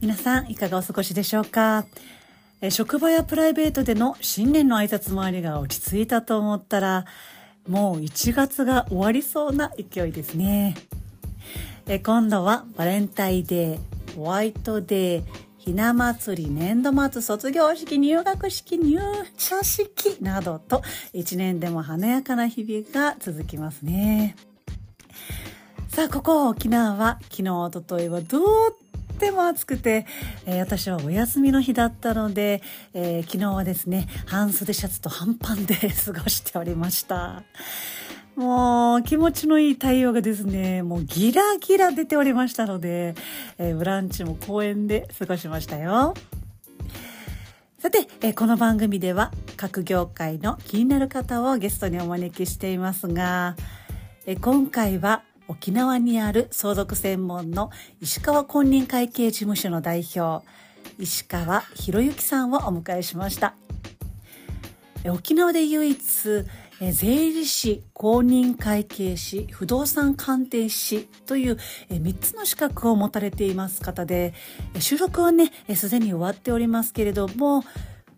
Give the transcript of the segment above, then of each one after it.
皆さんいかがお過ごしでしょうか？職場やプライベートでの新年の挨拶回りが落ち着いたと思ったらもう1月が終わりそうな勢いですね今度はバレンタインデーホワイトデーひな祭り、年度末、卒業式、入学式、入社式などと一年でも華やかな日々が続きますね。さあ、ここ沖縄は昨日、おとといはとっても暑くて、えー、私はお休みの日だったので、えー、昨日はですね、半袖シャツと半パンで 過ごしておりました。もう気持ちのいい太陽がですね、もうギラギラ出ておりましたので、えー、ブランチも公園で過ごしましたよ。さて、えー、この番組では各業界の気になる方をゲストにお招きしていますが、えー、今回は沖縄にある相続専門の石川公認会計事務所の代表、石川博之さんをお迎えしました。沖縄で唯一、え税理士、公認会計士、不動産鑑定士という、え3つの資格を持たれています方で、収録はね、すでに終わっておりますけれども、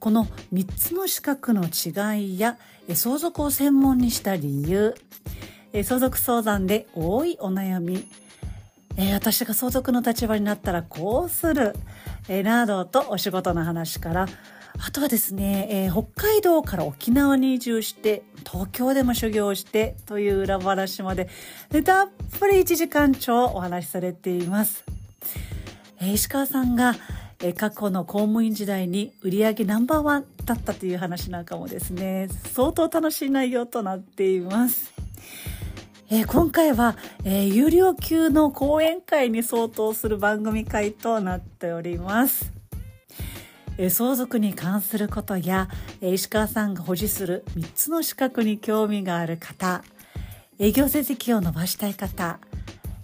この3つの資格の違いや、相続を専門にした理由、相続相談で多いお悩み、え私が相続の立場になったらこうする、えなどとお仕事の話からあとはですね、えー、北海道から沖縄に移住して、東京でも修行してという裏話まで、たっぷり1時間超お話しされています。えー、石川さんが、えー、過去の公務員時代に売り上げナンバーワンだったという話なんかもですね、相当楽しい内容となっています。えー、今回は、えー、有料級の講演会に相当する番組会となっております。え相続に関することやえ石川さんが保持する3つの資格に興味がある方営業成績を伸ばしたい方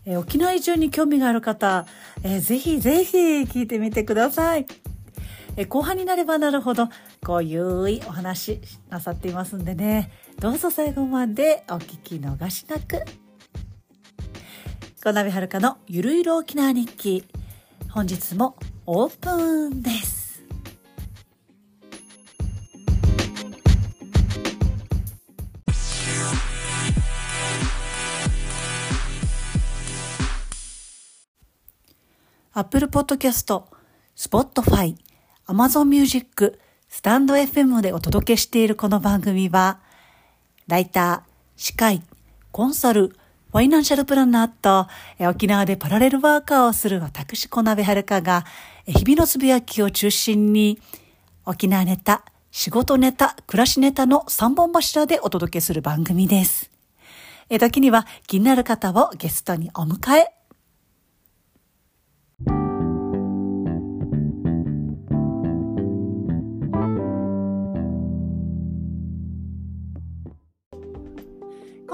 え沖縄移住に興味がある方えぜひぜひ聞いてみてくださいえ後半になればなるほどこういうお話なさっていますんでねどうぞ最後までお聞き逃しなく。小鍋遥のゆるゆる沖縄日記。本日もオープンです。アップルポッドキャスト、Spotify、 Amazon Music、 stand.fm でお届けしているこの番組は、ライター、司会、コンサル、ファイナンシャルプランナーと、沖縄でパラレルワーカーをする私、小鍋遥が、日々のつぶやきを中心に、沖縄ネタ、仕事ネタ、暮らしネタの3本柱でお届けする番組です。時には気になる方をゲストにお迎え、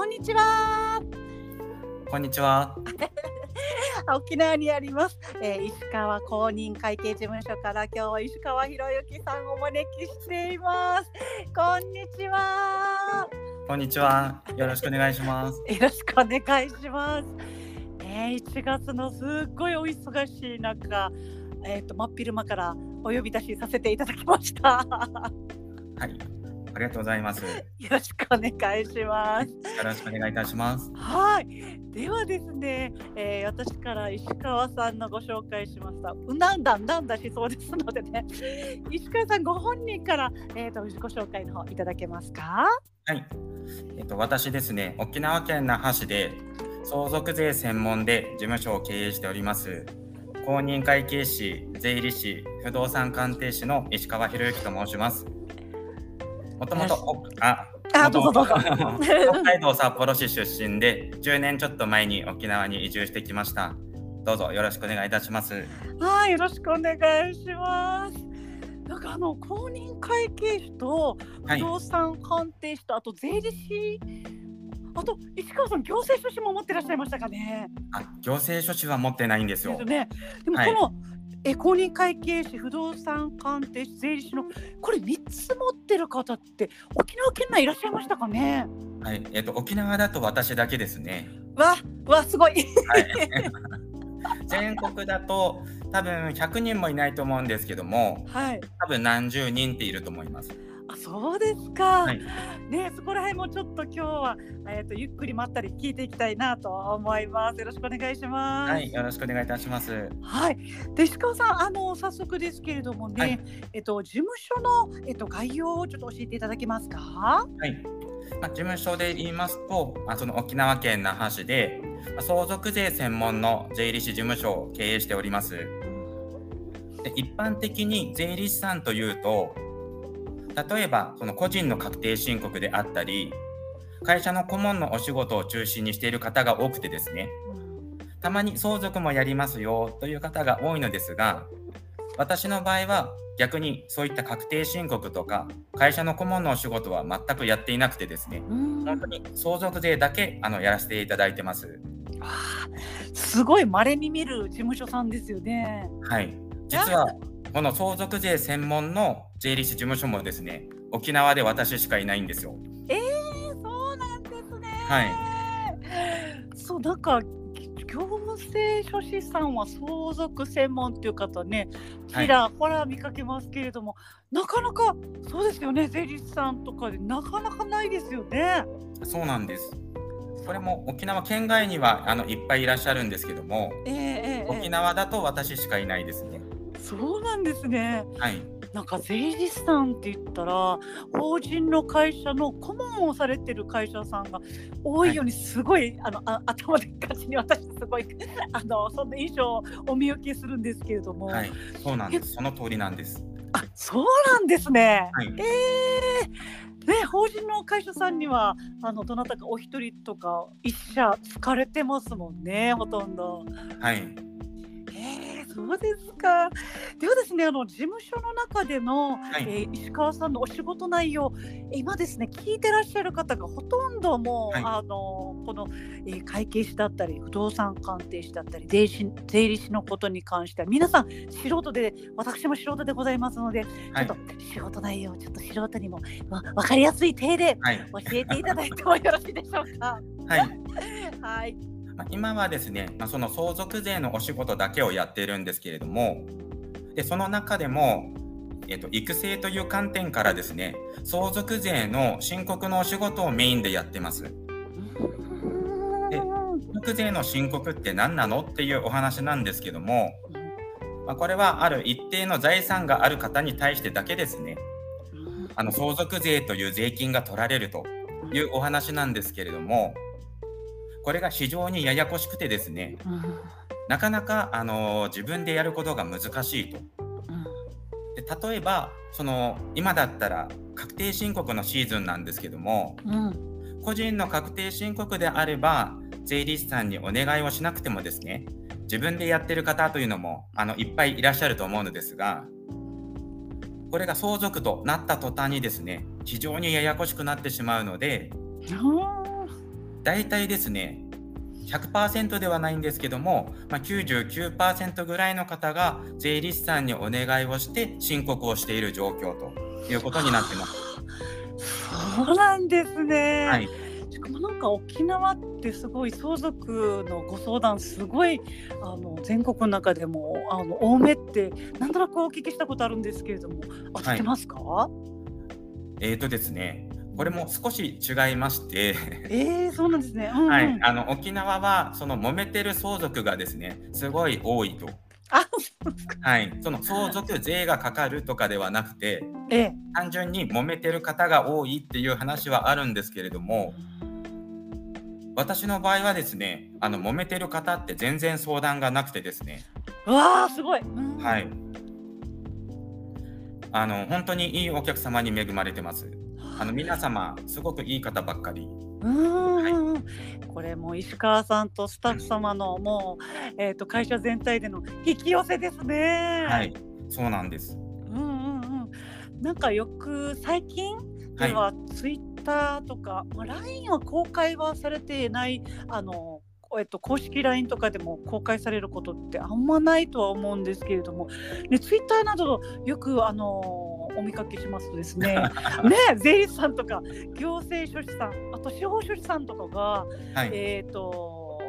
んにちは。こんにちは。沖縄にあります、えー、石川公認会計事務所から今日は石川博之さんをお招きしています。こんにちは。こんにちは。よろしくお願いします。よろしくお願いします。えー、1月のすっごいお忙しい中、えっ、ー、と真っ昼間からお呼び出しさせていただきました。はい。ありがとうございます。よろしくお願いします。よろしくお願いいたします。はい。ではですね、えー、私から石川さんのご紹介しました。うなんだなんだしそうですのでね、石川さんご本人からえっ、ー、とご紹介の方いただけますか？はい。えっ、ー、と私ですね、沖縄県那覇市で相続税専門で事務所を経営しております。公認会計士、税理士、不動産鑑定士の石川博之と申します。もともと、あ、あどうぞどうぞ 北海道札幌市出身で、10年ちょっと前に沖縄に移住してきました。どうぞよろしくお願いいたします。はい、よろしくお願いします。なんかあの公認会計士と不動産鑑定士と、はい、あと税理士あと市川さん行政書士も持ってらっしゃいましたかね？あ、行政書士は持ってないんですよ。ですね。でもこの、はいえ公認会計士不動産鑑定士税理士のこれ3つ持ってる方って沖縄県内いらっしゃいましたかね？はい。えっ、ー、と沖縄だと私だけですね。わわすごい、はい、全国だと多分100人もいないと思うんですけども、はい。多分何十人っていると思います。あ、そうですか。はいね、そこら辺もちょっと今日は、えっ、と、ゆっくりまったり聞いていきたいなと思います。よろしくお願いします。はい、よろしくお願いいたします。はい。で、石川さん、あの、早速ですけれどもね、はいえっと、事務所の、えっと、概要をちょっと教えていただけますか？はい。まあ、事務所で言いますと、あその沖縄県那覇市で、まあ相続税専門の税理士事務所を経営しております。で一般的に税理士さんというと、例えばその個人の確定申告であったり、会社の顧問のお仕事を中心にしている方が多くてですね、たまに相続もやりますよという方が多いのですが、私の場合は逆にそういった確定申告とか会社の顧問のお仕事は全くやっていなくてですね、うん本当に相続税だけあのやらせていただいてます。わあすごい稀に見る事務所さんですよね。はい。実はこの相続税専門の税理士事務所もですね、沖縄で私しかいないんですよ。ええそうなんですね。はい。そうなんか行政書士さんは相続専門っていう方ねちらほら見かけますけれども、なかなかそうですよね税理士さんとかでなかなかないですよね。そうなんです。これも沖縄県外にはあのいっぱいいらっしゃるんですけども、えええええ沖縄だと私しかいないですね。えそうなんですね。はい。なんか税理士さんって言ったら法人の会社の顧問をされてる会社さんが多いようにすごい、あのあ 頭で勝ちに私すごい あのそんな印象をお見受けするんですけれども、はい。そうなんです。その通りなんです。あそうなんですね。はい。えーね、法人の会社さんにはあのどなたかお一人とか一社疲れてますもんねほとんど。はい。えー、そうですか。ではですね、あの事務所の中での、はいえー石川さんのお仕事内容、今ですね、聞いてらっしゃる方がほとんどもう、はいあのこの、えー会計士だったり、不動産鑑定士だったり、税理士税理士のことに関しては、皆さん素人で、私も素人でございますので、はいちょっと仕事内容、ちょっと素人にもわ分かりやすい体ではい。教えていただいてもよろしいでしょうか。はい。はい。ま今はですね、まあ、その相続税のお仕事だけをやっているんですけれども、でその中でも、えっと、育成という観点からですね、相続税の申告のお仕事をメインでやってます。で相続税の申告って何なのっていうお話なんですけども、まあ、これはある一定の財産がある方に対してだけですね、あの相続税という税金が取られるというお話なんですけれども、これが非常にややこしくてですね、なかなか、あの自分でやることが難しいと。で例えばその今だったら確定申告のシーズンなんですけどもうん。個人の確定申告であれば税理士さんにお願いをしなくてもですね自分でやってる方というのもあのいっぱいいらっしゃると思うのですがこれが相続となった途端にですね非常にややこしくなってしまうので大体ですね100%ではないんですけども、まあ、99%ぐらいの方が税理士さんにお願いをして申告をしている状況ということになってます。そうなんですね。はい、しかもなんか沖縄ってすごい相続のご相談すごいあの全国の中でもあの多めってなんとなくお聞きしたことあるんですけれども当ててますか、えーとですね、これも少し違いまして、えー、そうなんですね。うんうんはい、あの沖縄はその揉めてる相続がですね、すごい多いと。はい、その相続税がかかるとかではなくて、ええ単純に揉めてる方が多いっていう話はあるんですけれども、私の場合はですね、あの揉めてる方って全然相談がなくてですね、うわあすごい。うんはい。あの本当にいいお客様に恵まれてます。あの皆様すごくいい方ばっかり。うーん、これもう石川さんとスタッフ様のもう、えー、と会社全体での引き寄せですね。はい、そうなんです。うんうんうん。なんかよく最近ではツイッターとか、まあ LINE は公開はされていないあの。えっと、公式 LINE とかでも公開されることってあんまないとは思うんですけれども、ね、ツイッターなどよくあのお見かけしますとですね ね税理士さんとか行政書士さんあと司法書士さんとかがはい、えー、と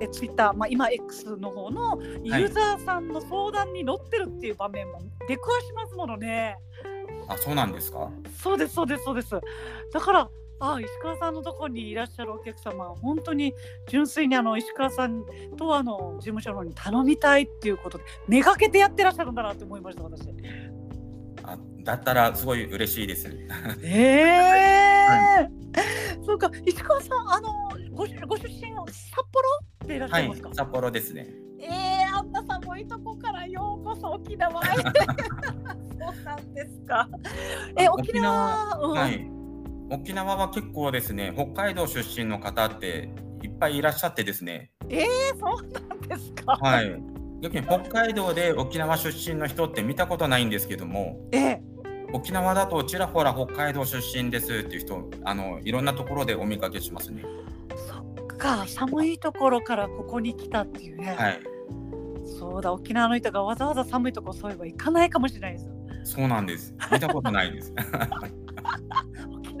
えツイッター、まあ、今 X の方のユーザーさんの相談に乗ってるっていう場面も出くわしますものね。あ、そうなんですか？そうですそうですそうです。だからあ石川さんのところにいらっしゃるお客様は本当に純粋にあの石川さんとあの事務所の方に頼みたいっていうことでめがけてやってらっしゃるんだなって思いました私。あ、だったらすごい嬉しいです。ええーそうか石川さんあのごしご出身札幌でいらっしゃはいいますか？、札幌ですね。ええあんな寒いとこからようこそ沖縄へ。そうなんですか。え沖縄うんはい。沖縄は結構ですね、北海道出身の方っていっぱいいらっしゃってですね。えそうなんですか。はい。逆に北海道で沖縄出身の人って見たことないんですけども、ええ沖縄だとちらほら北海道出身ですっていう人、あのいろんなところでお見かけしますね。そっか寒いところからここに来たっていうね。はい。そうだ沖縄の人がわざわざ寒いとこそういえば行かないかもしれないです。そうなんです。見たことないです。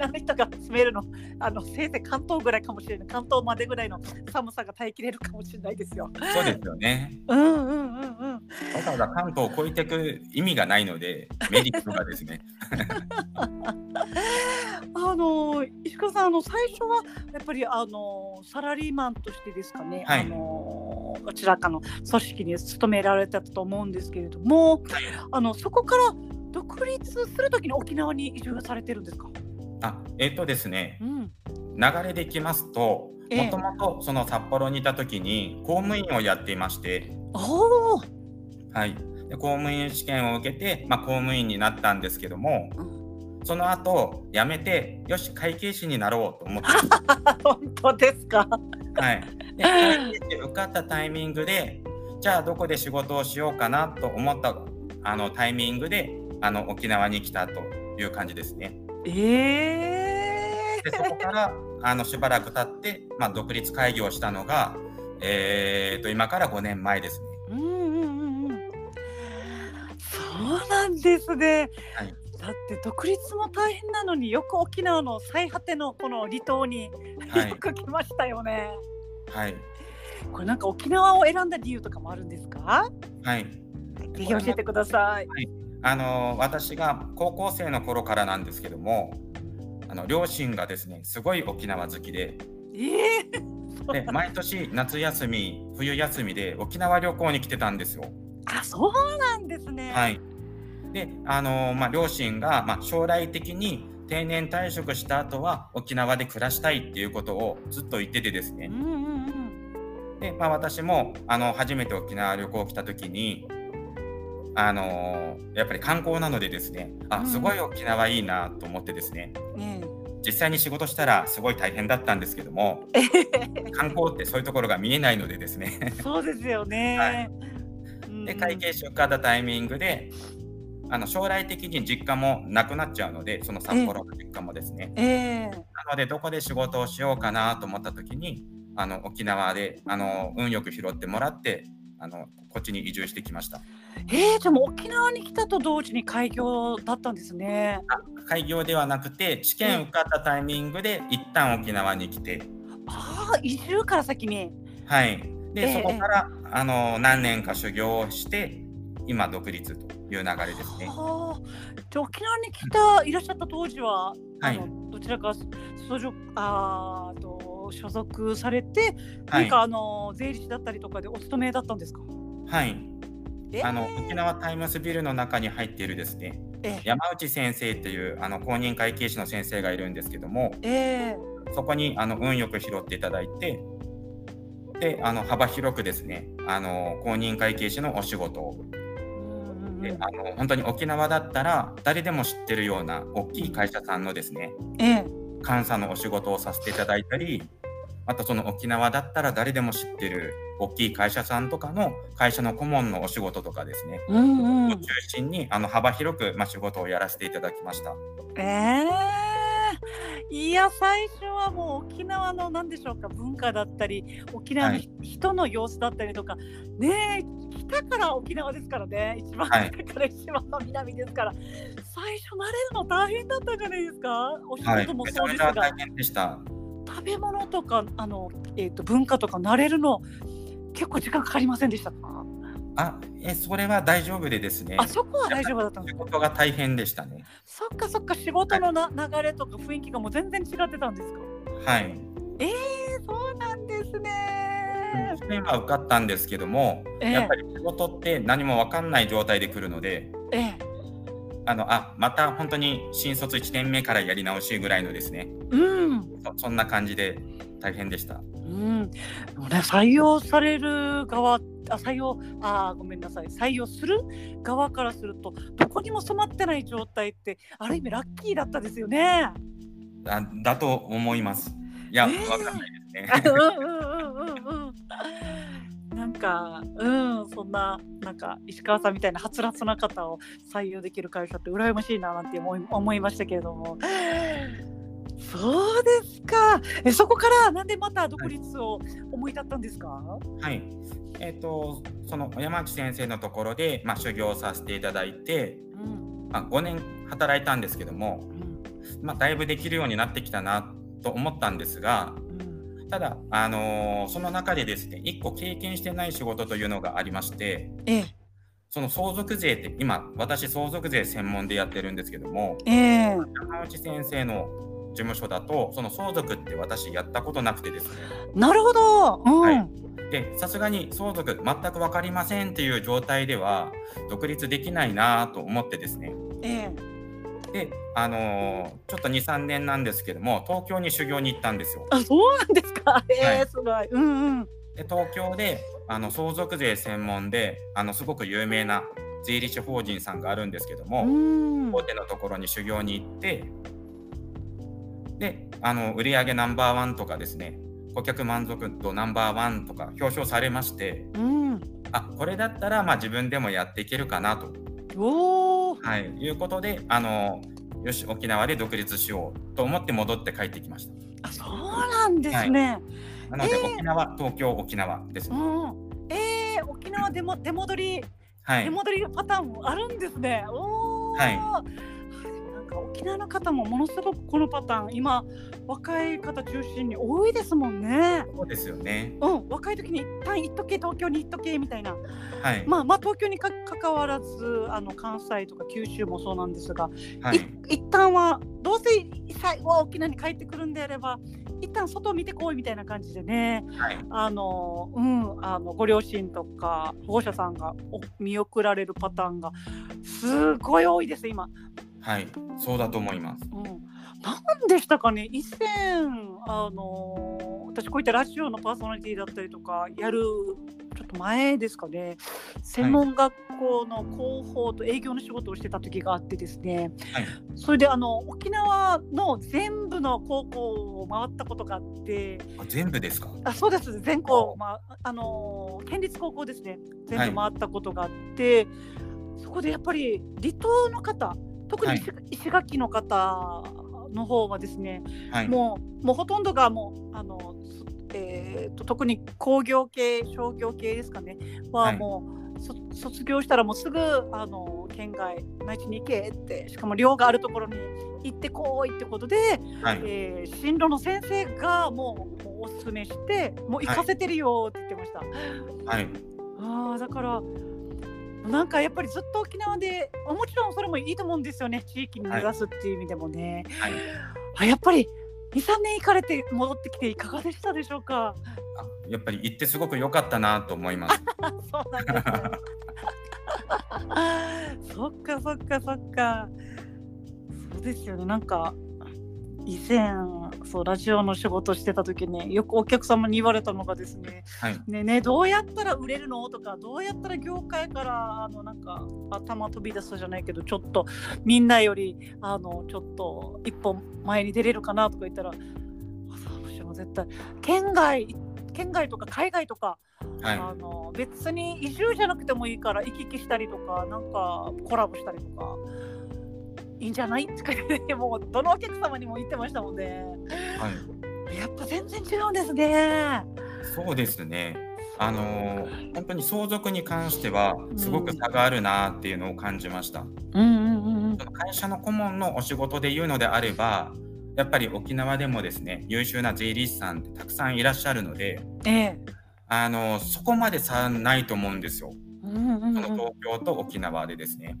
沖縄の人が住めるのあのせいぜい関東ぐらいかもしれない関東までぐらいの寒さが耐えきれるかもしれないですよ。そうですよね。うんうんうんうん。わざわざ関東を越えていく意味がないので、メリットがですね。あの石川さんあの最初はやっぱりあのサラリーマンとしてですかね、はいあのどちらかの組織に勤められたと思うんですけれども、あのそこから独立するときに沖縄に移住されてるんですか。あ、えっ、とですね、うん。流れでいきますと、ええもともとその札幌にいた時に公務員をやっていまして、おお。はい、で公務員試験を受けて、まあ、公務員になったんですけども、うんその後辞めて、よし、会計士になろうと思って、本当ですか？はい、で会計士受かったタイミングで、じゃあどこで仕事をしようかなと思ったあのタイミングであの沖縄に来たという感じですね。ええでそこからあのしばらく経って、まあ、独立会議をしたのが、えー、と今から5年前ですね。うんうんうんうん。そうなんですね。はいだって独立も大変なのによく沖縄の最果てのこの離島にはいよく来ましたよね。はいこれなんか沖縄を選んだ理由とかもあるんですか？はいぜひ教えてください。あの私が高校生の頃からなんですけどもあの両親がですねすごい沖縄好きでええで毎年夏休み冬休みで沖縄旅行に来てたんですよ。あ、そうなんですね。。はいい、であの、まあ、両親が、まあ、将来的に定年退職した後は沖縄で暮らしたいっていうことをずっと言っててですねうんうんうん。で、まあ、私もあの初めて沖縄旅行来た時にあのやっぱり観光なのでですねうん。あすごい沖縄いいなと思ってですねね実際に仕事したらすごい大変だったんですけどもえ。観光ってそういうところが見えないのでですね。そうですよね。はい。うん。で会計士受かったタイミングであの将来的に実家もなくなっちゃうのでその札幌の実家もですね。ええ。なのでどこで仕事をしようかなと思った時にあの沖縄であの運よく拾ってもらってあのこっちに移住してきましたええじゃあもう沖縄に来たと同時に開業だったんですね。開業ではなくて試験受かったタイミングで一旦沖縄に来て。ああ、移住から先に。はい。で、ええ。そこからあの何年か修行をして今独立という流れですね。はあ。じゃあ沖縄に来たいらっしゃった当時は、はい。どちらか所属あーと所属されて、はい。何かあの税理士だったりとかでお勤めだったんですか？はい。えあの沖縄タイムズビルの中に入っているですね。え。え山内先生っていうあの公認会計士の先生がいるんですけども。ええそこにあの運よく拾っていただいてであの幅広くですねあの公認会計士のお仕事を。であの本当に沖縄だったら誰でも知ってるような大きい会社さんのですねええ。監査のお仕事をさせていただいたりあとその沖縄だったら誰でも知ってる大きい会社さんとかの会社の顧問のお仕事とかですね、うんうん。を中心にあの幅広く、まあ、仕事をやらせていただきました。ええいや最初はもう沖縄の何でしょうか文化だったり沖縄のはい。人の様子だったりとか、ねえ北から沖縄ですからね一番はい。北から一番の南ですから、最初慣れるの大変だったんじゃないですか。お仕はい、事もそうですが、めちゃ大変でした。食べ物とかあの、えーと、文化とか慣れるの結構時間かかりませんでしたか？あえそれは大丈夫でですね。あそこは大丈夫だったん仕事が大変でしたね。そっかそっか仕事のな、はい、流れとか雰囲気がもう全然違ってたんですか？はい。えー、そうなんですね。試験は受かったんですけども、えー、やっぱり仕事って何も分かんない状態で来るので、えー、あのあまた本当に新卒1年目からやり直しぐらいのですね、うん、そそんな感じで大変でした。うん、ね、採用される側あ採用あごめんなさい採用する側からするとどこにも染まってない状態ってある意味ラッキーだったですよね。だだと思います。いや、えー、わかんないですね。なんか、うん、そんな、なんか石川さんみたいなはつらつな方を採用できる会社って羨ましいななんて思い思いましたけれども。そうですか。え、そこからなんでまた独立を思い立ったんですか？はい。えっ、ー、と、その山内先生のところで、まあ、修行させていただいて。うん、まあ、5年働いたんですけども。うん、まあ、だいぶできるようになってきたなと思ったんですが。うん、ただ、あのー、その中でですね、1個経験してない仕事というのがありまして。ええその相続税って今私相続税専門でやってるんですけども、えー、山内先生の事務所だとその相続って私やったことなくてですね。なるほど、うん、はい。でさすがに相続全く分かりませんっていう状態では独立できないなと思ってですね、ええ、であのー、ちょっと23年なんですけども東京に修行に行ったんですよ。あそうなんですか。えー、はい、すごい、うんうん、で東京であの相続税専門であのすごく有名な税理士法人さんがあるんですけども大手のところに修行に行ってであの売上ナンバーワンとかですね顧客満足度ナンバーワンとか表彰されまして、うん、あこれだったらまあ自分でもやっていけるかなと。おはい、いうことであのよし沖縄で独立しようと思って戻って帰ってきました。あそうなんですね。はい、なので、えー、沖縄東京沖縄ですね。うん、えー、沖縄でも出戻り、はい、出戻りパターンもあるんですね。おはいか沖縄の方もものすごくこのパターン今若い方中心に多いですもんね。そうですよね。うん、若い時に一旦行っとけ東京に行っとけみたいな。はい。まあまあ東京にか関わらずあの関西とか九州もそうなんですが、はい、い一旦はどうせ最後は沖縄に帰ってくるんであれば。一旦外を見てこいみたいな感じでね、はい、あのうんあのご両親とか保護者さんが見送られるパターンがすごい多いです今。はい、そうだと思います。うん、なんでしたかね、以前、あのー、私こういったラジオのパーソナリティだったりとかやるちょっと前ですかね、専門学校の広報と営業の仕事をしてた時があってですね、はい、それであの沖縄の全部の高校を回ったことがあって、あ全部ですか？あそうです、全校、まああのー、県立高校ですね、全部回ったことがあって、はい、そこでやっぱり離島の方、特に石垣の方の方はですね、はい、もうもうほとんどがもうあの、えーと、特に工業系商業系ですかね。はもう、はい、卒業したらもうすぐあの県外内地に行けってしかも寮があるところに行ってこいってことで、はい、えー、進路の先生がもうもうおすすめしてもう行かせてるよって言ってました。はい、あだからなんかやっぱりずっと沖縄でもちろんそれもいいと思うんですよね。地域に根ざすっていう意味でもね、はい、あやっぱり23年行かれて戻ってきていかがでしたでしょうか？あやっぱり行ってすごく良かったなと思います。そうなんです、ね、そっかそっかそっか。そうですよね。なんか以前そうラジオの仕事してた時によくお客様に言われたのがですね「はい、ねねどうやったら売れるの?」とか「どうやったら業界からあのなんか頭飛び出すじゃないけどちょっとみんなよりあのちょっと一歩前に出れるかな」とか言ったら私も絶対県外県外とか海外とか、はい、あの別に移住じゃなくてもいいから行き来したりとかなんかコラボしたりとか。いいんじゃない？とかもうどのお客様にも言ってましたもんね。はい、やっぱ全然違うんですね。そうですね。あのー、本当に相続に関してはすごく差があるなっていうのを感じました。うんうんうん、会社の顧問のお仕事で言うのであればやっぱり沖縄でもですね優秀な税理士さんってたくさんいらっしゃるのでええあのそこまで差ないと思うんですよ。うんうんうんその東京と沖縄でですね。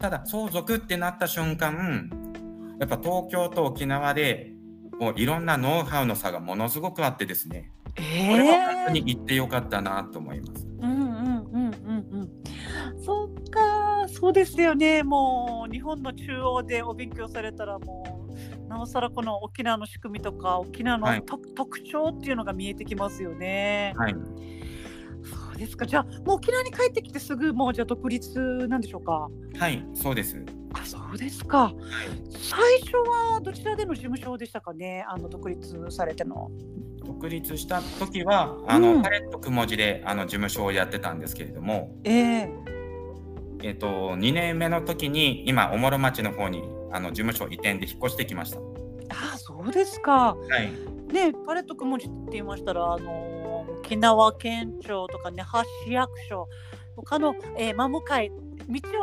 ただ相続ってなった瞬間やっぱ東京と沖縄でもういろんなノウハウの差がものすごくあってですねえこれは本当えに行ってよかったなと思います。うんうんうんうんうん。そっか、そうですよね。もう日本の中央でお勉強されたらもうなおさらこの沖縄の仕組みとか沖縄の、はいと特徴っていうのが見えてきますよね。はい、ですか？じゃあもう沖縄に帰ってきてすぐもうじゃあ独立なんでしょうか？はい、そうです。あ、そうですか。最初はどちらでの事務所でしたかね？あの独立されての。独立した時はあの、うんパレットくもじであの事務所をやってたんですけれども、えええっと2年目の時に今おもろ町の方にあの事務所移転で引っ越してきました。あ、そうですか。はい、ね、パレットくもじって言いましたら、あのー沖縄県庁とかね、発市役所、他の、えー、真向かい、道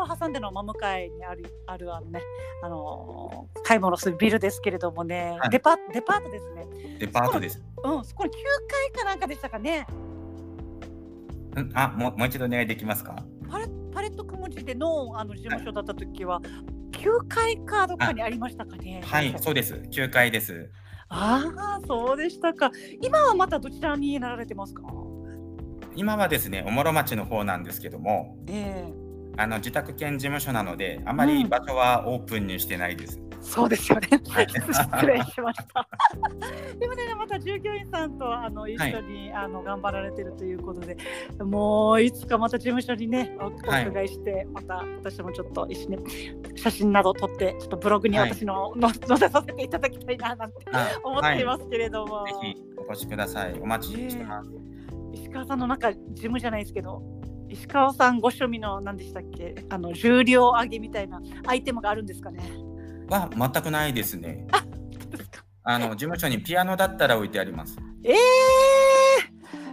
を挟んでの真向かいにある、あるあのね、あのー買い物するビルですけれどもね、はいデパデパートですね。デパートです。うん、そこに9階かなんかでしたかね。んあもうもう一度お願いできますか？パレパレットくもじでのあの事務所だった時は、9階かどこかにありましたかね。はい、そうです。9階です。ああ、そうでしたか。今はまたどちらになられてますか？今はですね、おもろ町の方なんですけども、ええあの自宅兼事務所なので、あまり場所はオープンにしてないです。そうですよね。はい失礼しました。でもね、また従業員さんとあの一緒に、あの頑張られてるということで、もういつかまた事務所にね、お伺いして、また私もちょっと一緒に写真など撮って、ちょっとブログにはい私の、の載せさせていただきたいななんてあ思っていますけれども、はい、ぜひお越しください。お待ちしてます。石川さんのなんか事務じゃないですけど、石川さんご趣味の何でしたっけ、あの重量上げみたいなアイテムがあるんですかね？は全くないですね。あの事務所にピアノだったら置いてあります。ええ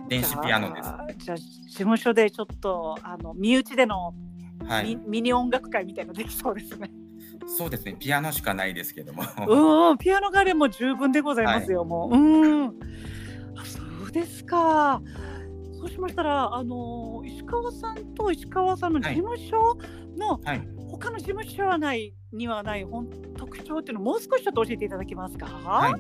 電子ピアノです。じゃあじゃあ事務所でちょっとあの身内でのミ,、はい、ミニ音楽会みたいなのできそうですね。そうですね。ピアノしかないですけども。うんうん、ピアノがあれも十分でございますよ、もう。うん。あそうですか。そうしましたら、あの石川さんと石川さんの事務所の、はい、他の事務所はないにはない本特徴っていうのをもう少しちょっと教えていただけますか？はい。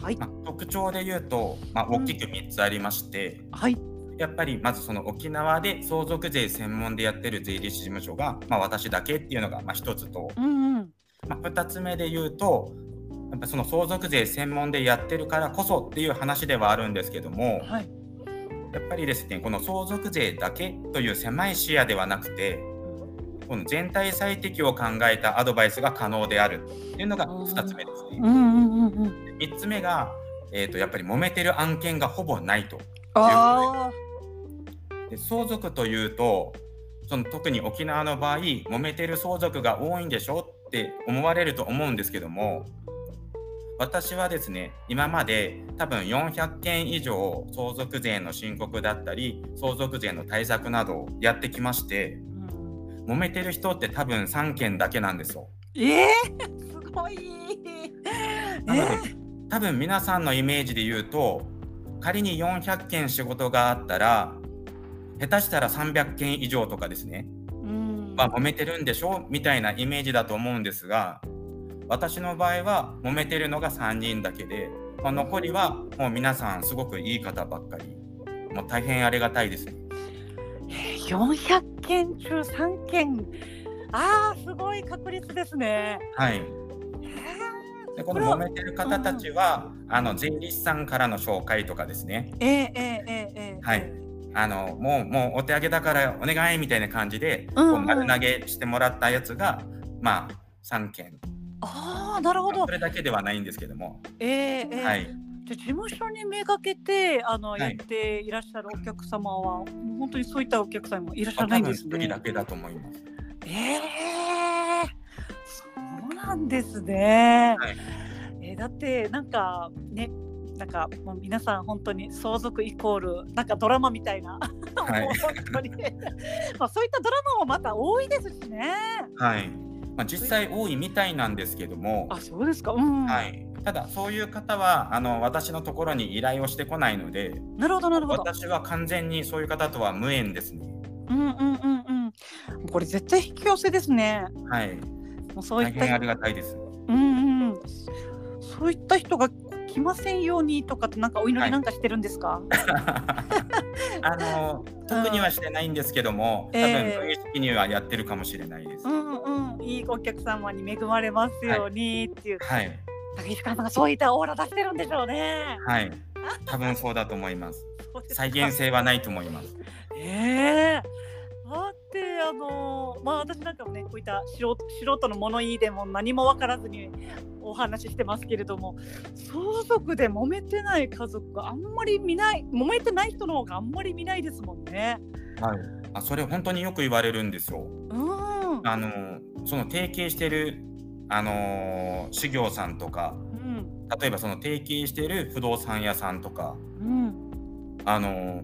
はい。まあ、特徴で言うと、まあ、大きく3つありまして、はい。やっぱりまずその沖縄で相続税専門でやってる税理士事務所が、まあ、私だけっていうのがまあ1つと、うんうん。まあ、2つ目で言うとやっぱその相続税専門でやってるからこそっていう話ではあるんですけどもはい。やっぱりですねこの相続税だけという狭い視野ではなくてこの全体最適を考えたアドバイスが可能であるっていうのが2つ目ですね。うんうんうんうん。で3つ目が、えー、とやっぱり揉めてる案件がほぼないと。あで相続というとその特に沖縄の場合揉めてる相続が多いんでしょって思われると思うんですけども私はですね今まで多分400件以上相続税の申告だったり相続税の対策などをやってきましてあ。うん揉めてる人って多分3件だけなんですよ。ええすごい。なので多分皆さんのイメージで言うと仮に400件仕事があったら下手したら300件以上とかですねうんまあ、揉めてるんでしょ？みたいなイメージだと思うんですが私の場合は揉めてるのが3人だけで、まあ、残りはもう皆さんすごくいい方ばっかり。もう大変ありがたいです400件中3件。ああすごい確率ですね。はい。でこの揉めてる方たちは、うん、あの税理士さんからの紹介とかですね。えー、えー、えー、えはい。あのもうもうお手上げだからお願いみたいな感じで、うん、丸投げしてもらったやつがまあ3件。ああ、なるほどそ。れだけではないんですけども、ええええはい、じゃあ事務所にめがけてあの、いやっていらっしゃるお客様はもう本当にそういったお客様もいらっしゃ多分1らないんですね。人だけだと思います。ええそうなんですね。はいえーだってなんかねなんかもう皆さん本当に相続イコールなんかドラマみたいな、はいもう 本当にまあそういったドラマもまた多いですしね。はいまあ、実際多いみたいなんですけども、あ、そうですか。うん。はい、ただそういう方はあの私のところに依頼をしてこないのでなるほど、なるほど。私は完全にそういう方とは無縁ですね。うんうんうんうん。これ絶対引き寄せですね。はい、もうそういったありがたいです。うんうん。そういった人が来ませんようにとかってなんかお祈りなんかしてるんですか？あの特にはしてないんですけども、多分ええ無意識にはやってるかもしれないです。うんうん。いいお客様に恵まれますようにっていう。はい、竹石川さんがそういったオーラ出してるんでしょうね。はい、多分そうだと思います。再現性はないと思います。ええだってあのまあ私なんかもねこういった素人素人の物言いでも何も分からずにお話ししてますけれども相続で揉めてない家族があんまり見ない揉めてない人の方があんまり見ないですもんね。はい、あそれ本当によく言われるんですよ。うん。あのその提携してるあの修行さんとかうん。例えばその提携してる不動産屋さんとかうん。あの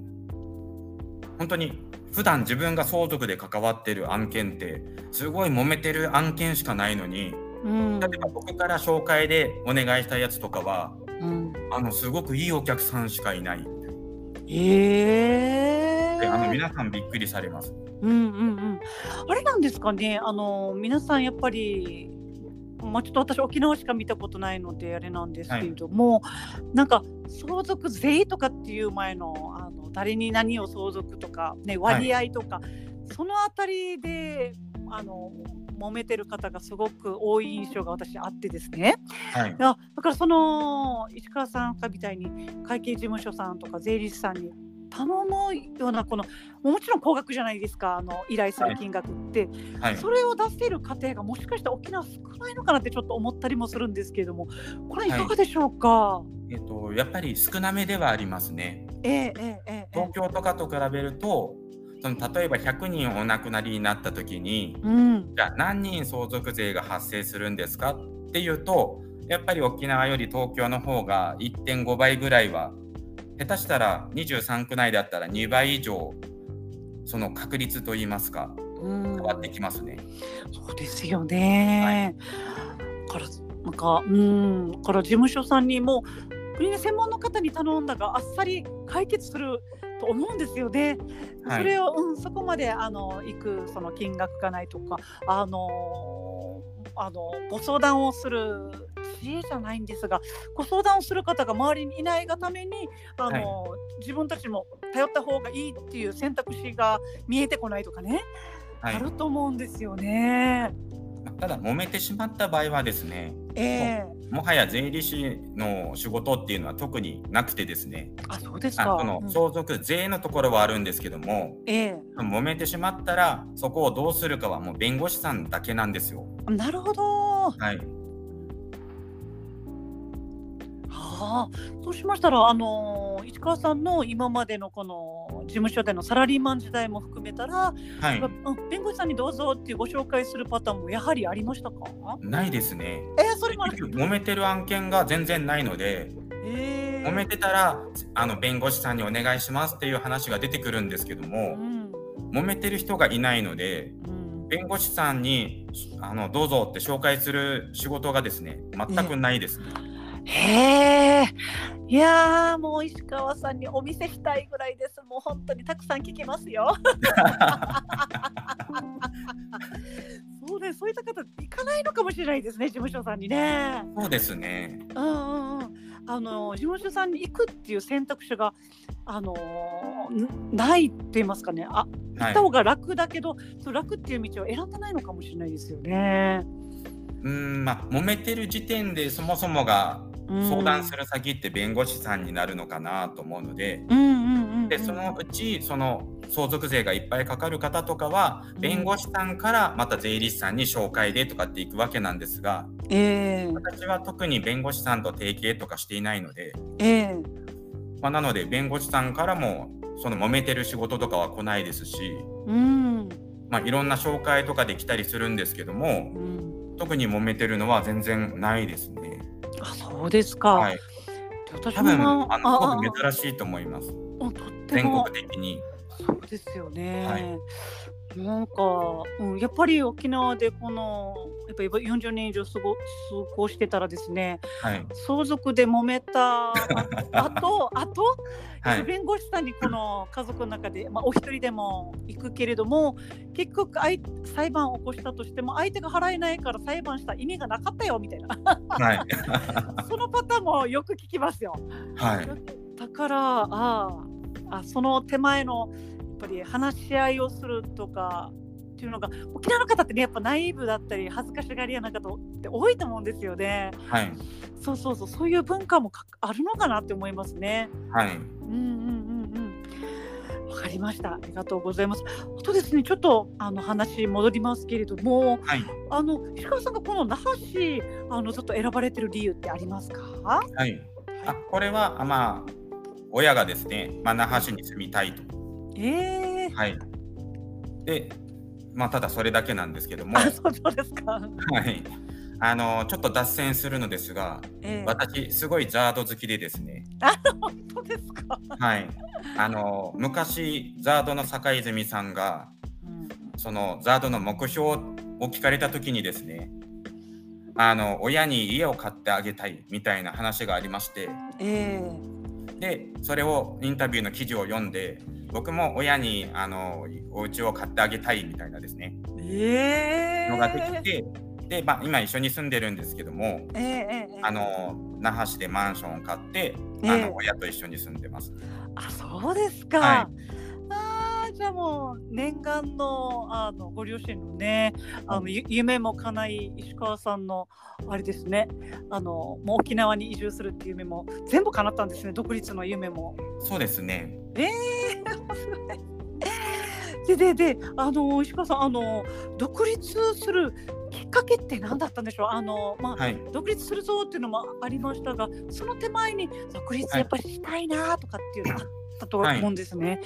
本当に普段自分が相続で関わってる案件ってすごい揉めてる案件しかないのにうん。例えば僕から紹介でお願いしたやつとかはうん。あのすごくいいお客さんしかいないええであの皆さんびっくりされます。うんうんうん。あれなんですかね。あの皆さんやっぱり。まあ、ちょっと私沖縄しか見たことないのであれなんですけれども、なんか相続税とかっていう前のあの誰に何を相続とか、ね、割合とか、そのあたりであの揉めてる方がすごく多い印象が私あってですね。はいだからその石川さんかみたいに会計事務所さんとか税理士さんに頼むようなこのもちろん高額じゃないですかあの依頼する金額って、はい。それを出せる家庭がもしかしたら沖縄少ないのかなってちょっと思ったりもするんですけれどもこれいかがでしょうか、えっと、やっぱり少なめではありますね。ええええええ東京とかと比べるとその例えば100人お亡くなりになった時にうん。じゃあ何人相続税が発生するんですかっていうとやっぱり沖縄より東京の方が1.5倍ぐらいは下手したら23区内だったら2倍以上その確率といいますかうん変わってきますね。そうですよね。からなんかうんだから事務所さんにも国ね専門の方に頼んだがあっさり解決すると思うんですよね。はいそれを、うん、そこまであの行くその金額がないとかあのあのご相談をする知恵じゃないんですがご相談をする方が周りにいないがためにあの、自分たちも頼った方がいいっていう選択肢が見えてこないとかね、はいあると思うんですよね。ただ揉めてしまった場合はですねええもはや税理士の仕事っていうのは特になくてですねあそうですか。あそのうん相続税のところはあるんですけどもえ揉めてしまったらそこをどうするかはもう弁護士さんだけなんですよ。えなるほど。はい、はあ、そうしましたら、あの市川さんの今までのこの事務所でのサラリーマン時代も含めたら、はい、うん弁護士さんにどうぞっていうご紹介するパターンもやはりありましたか？ないですね。えー、それも。揉めてる案件が全然ないので、えー、揉めてたらあの弁護士さんにお願いしますっていう話が出てくるんですけどうも、ん揉めてる人がいないので、うん、弁護士さんにあのどうぞって紹介する仕事がですね、全くないですね。へえ。いやーもう石川さんにお見せしたいぐらいです。もう本当にたくさん聞きますよ。そうね、そういった方行かないのかもしれないですね、事務所さんにね。そうですね。うんうんうん。あの事務所さんに行くっていう選択肢があのんないって言いますかね。あ、行はいった。方が楽だけど、そう楽っていう道を選んでないのかもしれないですよね。うーん、まあ揉めてる時点でそもそもがうん相談する先って弁護士さんになるのかなと思うので。でそのうちその相続税がいっぱいかかる方とかはうん弁護士さんからまた税理士さんに紹介でとかっていくわけなんですがええ私は特に弁護士さんと提携とかしていないので、ええまあ、なので弁護士さんからもその揉めてる仕事とかは来ないですし、うんまあ、いろんな紹介とかで来たりするんですけどもうん。特に揉めてるのは全然ないですね。あ、そうですか。はい、私多分もあの珍しいと思いますあとって全も国的に。そうですよね。はいなんか、うん、やっぱり沖縄でこのやっぱり40年以上過ご過ごしてたらですね、はい。相続で揉めたあとあと、はい。弁護士さんにこの家族の中で、まあ、お一人でも行くけれども結局あい裁判を起こしたとしても相手が払えないから裁判した意味がなかったよみたいなはい。そのパターンもよく聞きますよ。はい。だからああその手前のぱり話し合いをするとかっていうのが沖縄の方ってねやっぱナイーブだったり恥ずかしがり屋な方って多いと思うんですよね。はい。そうそうそうそういう文化もあるのかなって思いますね。はい。うんうんうんうん。わかりました。ありがとうございます。あとですね、ちょっとあの話戻りますけれども、はい。あの石川さんがこの那覇市あのちょっと選ばれてる理由ってありますか？はい。あ、これはあまあ親がですね、まあ、那覇市に住みたいとえー、はい。で、まあ、ただそれだけなんですけども、あ、そうですか。はい。あのちょっと脱線するのですが、えー、私すごいザード好きでですね。あ、本当ですか。はい。あの昔ザードの坂泉さんが、うん、そのザードの目標を聞かれた時にですね。あの親に家を買ってあげたいみたいな話がありまして、えー、でそれをインタビューの記事を読んで僕も親にあのお家を買ってあげたいみたいなですね、えー、のができてで、まあ、今一緒に住んでるんですけども、えー、あの那覇市でマンションを買って、あの親と一緒に住んでます。あそうですか、はいじゃあもう念願のあのご両親のねあの夢も叶い石川さんのあれですね。あのもう沖縄に移住するっていう夢も全部叶ったんですね。独立の夢も。そうですね。えーででであの石川さんあの独立するきっかけって何だったんでしょう？あの、まあ、はい、独立するぞっていうのもありましたがその手前に独立やっぱりしたいなとかっていうのあったと思うんですね。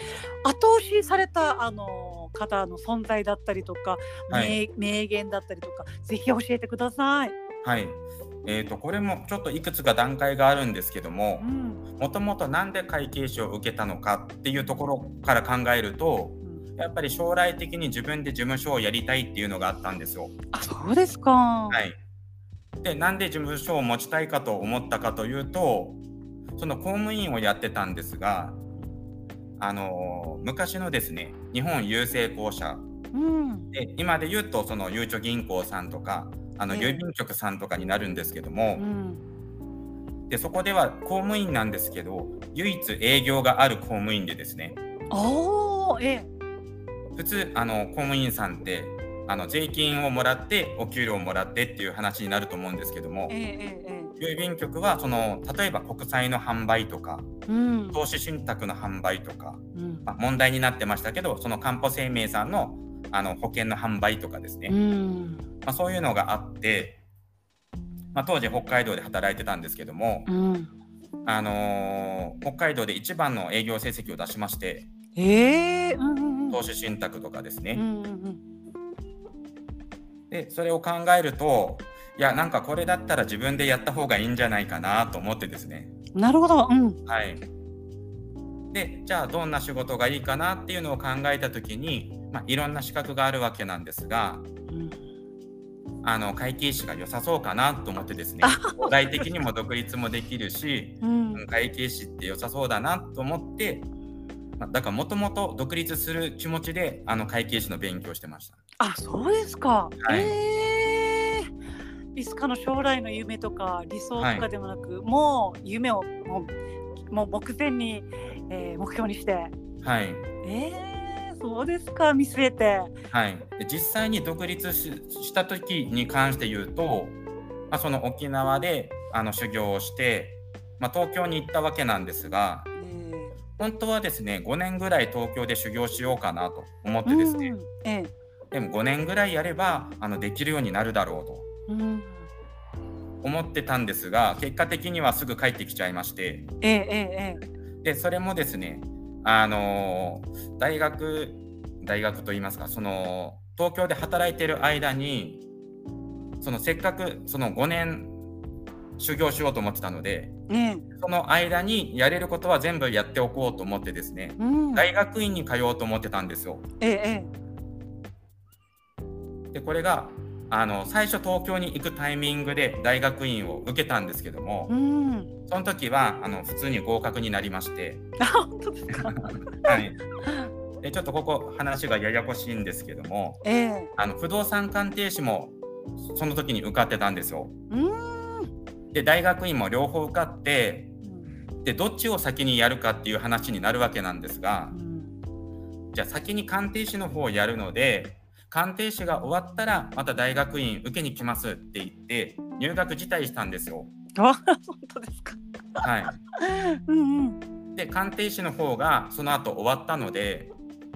はい、後押しされたあの方の存在だったりとか、はい、名言だったりとかぜひ教えてください。はい。えーと、これもちょっといくつか段階があるんですけどももともと何で会計士を受けたのかっていうところから考えると、うん、やっぱり将来的に自分で事務所をやりたいっていうのがあったんですよ。あそうですか、はい、でなんで事務所を持ちたいかと思ったかというとその公務員をやってたんですがあの昔のですね日本郵政公社、うん、で今で言うとそのゆうちょ銀行さんとかあの郵便局さんとかになるんですけども、うん、でそこでは公務員なんですけど唯一営業がある公務員でですね。おえ普通あの公務員さんってあの税金をもらってお給料をもらってっていう話になると思うんですけども、えええ郵便局はその例えば国債の販売とか、うん、投資信託の販売とか、うん、まあ、問題になってましたけどそのかんぽ生命さんのあの保険の販売とかですね、うん、まあ、そういうのがあって、まあ、当時北海道で働いてたんですけども、あのー、北海道で一番の営業成績を出しまして、えーうんうん、投資信託とかですね。うんうんうん。でそれを考えるといやなんかこれだったら自分でやった方がいいんじゃないかなと思ってですね。なるほど、うん、はい、でじゃあどんな仕事がいいかなっていうのを考えた時に、まあ、いろんな資格があるわけなんですが、うん、あの会計士が良さそうかなと思ってですね具体的にも独立もできるし、うん、会計士って良さそうだなと思って。だからもともと独立する気持ちであの会計士の勉強してました。あそうですか。はい、えー、いつかの将来の夢とか理想とかでもなく、はい、もう夢をもうもう目前に、えー、目標にして。はい。えー、そうですか見据えて。はい。実際に独立しした時に関して言うと、まあ、その沖縄であの修行をして、まあ、東京に行ったわけなんですが。本当はですね5年ぐらい東京で修行しようかなと思ってですね、ええ、でも5年ぐらいやればあのできるようになるだろうと、うん、思ってたんですが結果的にはすぐ帰ってきちゃいまして、ええでそれもですねあの大学大学といいますかその東京で働いてる間にそのせっかくその5年修行しようと思ってたので、その間にやれることは全部やっておこうと思ってですね、うん、大学院に通おうと思ってたんですよ。ええ、でこれがあの最初東京に行くタイミングで大学院を受けたんですけども、うん。その時はあの普通に合格になりまして。はい、でちょっとここ話がややこしいんですけどもええあの不動産鑑定士もその時に受かってたんですよ。で大学院も両方受かってうんでどっちを先にやるかっていう話になるわけなんですがうんじゃあ先に鑑定士の方をやるので鑑定士が終わったらまた大学院受けに来ますって言って入学辞退したんですよ。あ、本当ですか？はい、うんうん。で鑑定士の方がその後終わったので、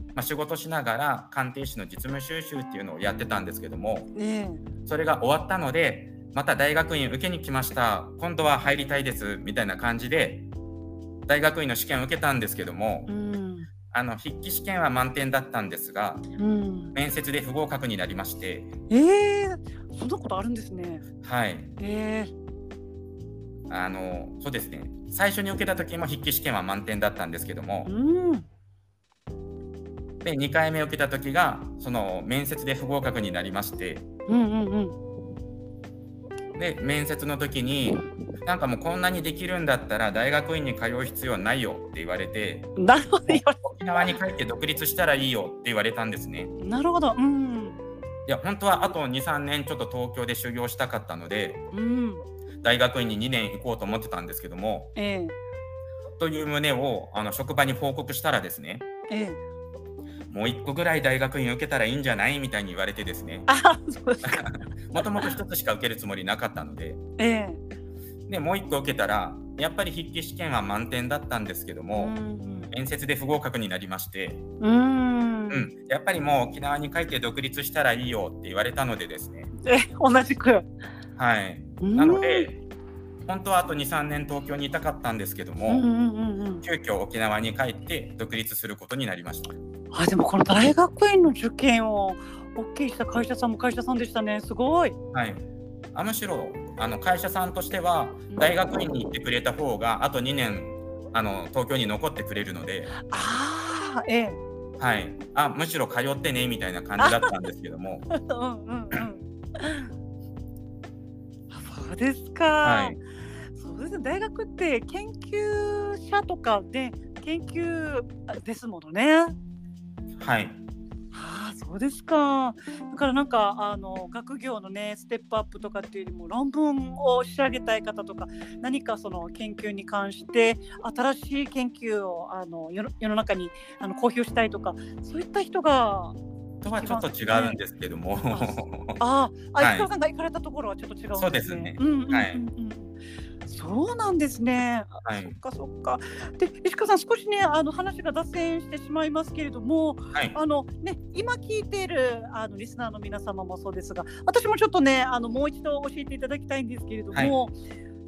まあ、仕事しながら鑑定士の実務収集っていうのをやってたんですけどもええそれが終わったのでまた大学院受けに来ました今度は入りたいですみたいな感じで大学院の試験を受けたんですけどもうん。あの筆記試験は満点だったんですがうん。面接で不合格になりましてええそんなことあるんですね。はいええあのそうですね最初に受けた時も筆記試験は満点だったんですけどもうん。で2回目受けた時がその面接で不合格になりましてうんうんうん。で面接の時になんかもうこんなにできるんだったら大学院に通う必要ないよって言われてなるほど沖縄に帰って独立したらいいよって言われたんですね。れ。なるほど。うん。いや本当はあと23年ちょっと東京で修行したかったのでうん。大学院に2年行こうと思ってたんですけどもええという旨をあの職場に報告したらですねええ。もう1個ぐらい大学院受けたらいいんじゃないみたいに言われてですねあ、そうですか。もともと1つしか受けるつもりなかったのでええ。でもう1個受けたらやっぱり筆記試験は満点だったんですけども、うん面接で不合格になりまして、うん。うん、やっぱりもう沖縄に帰って独立したらいいよって言われたのでですねえ、同じく。はいうんなので、本当はあと2、3年東京にいたかったんですけども。急遽沖縄に帰って独立することになりました。あ、でもこの大学院の受験を OK した会社さんも会社さんでしたね。すごい。はい、あむしろあの会社さんとしては大学院に行ってくれた方があと2年あの東京に残ってくれるので、ああ、ええ。はい、あむしろ通ってねみたいな感じだったんですけども、うんうんうん。あそうですか。はい、そうですね。大学って研究者とかで研究ですものね。はい、ああそうですか。だからなんかあの学業のねステップアップとかっていうよりも論文を仕上げたい方とか何かその研究に関して新しい研究をあの世の世の中にあの公表したいとかそういった人がとはちょっと違うんですけども、ああ、はい石川さんが行かれたところはちょっと違うんですね。そうですねはいそうなんですね。あはいそっかそっか。で石川さん少しねあの話が脱線してしまいますけれども、はい、あのね今聞いているあのリスナーの皆様もそうですが、私もちょっとねあのもう一度教えていただきたいんですけれども。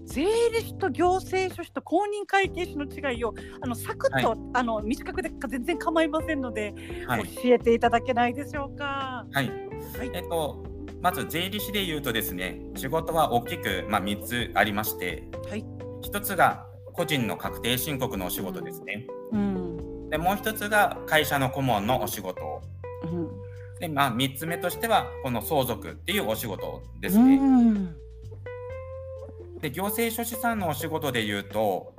税理士と行政書士と公認会計士の違いをあのサクッと、はあの短くで全然構いませんので、はい、教えていただけないでしょうか。はい、はいえっと、まず税理士で言うとですね、仕事は大きく、まあ、3つありまして、はい1つが個人の確定申告のお仕事ですね。うんでもう1つが会社の顧問のお仕事。うんで、まあ、3つ目としては、この相続っていうお仕事ですうね。んで、行政書士さんのお仕事で言うと、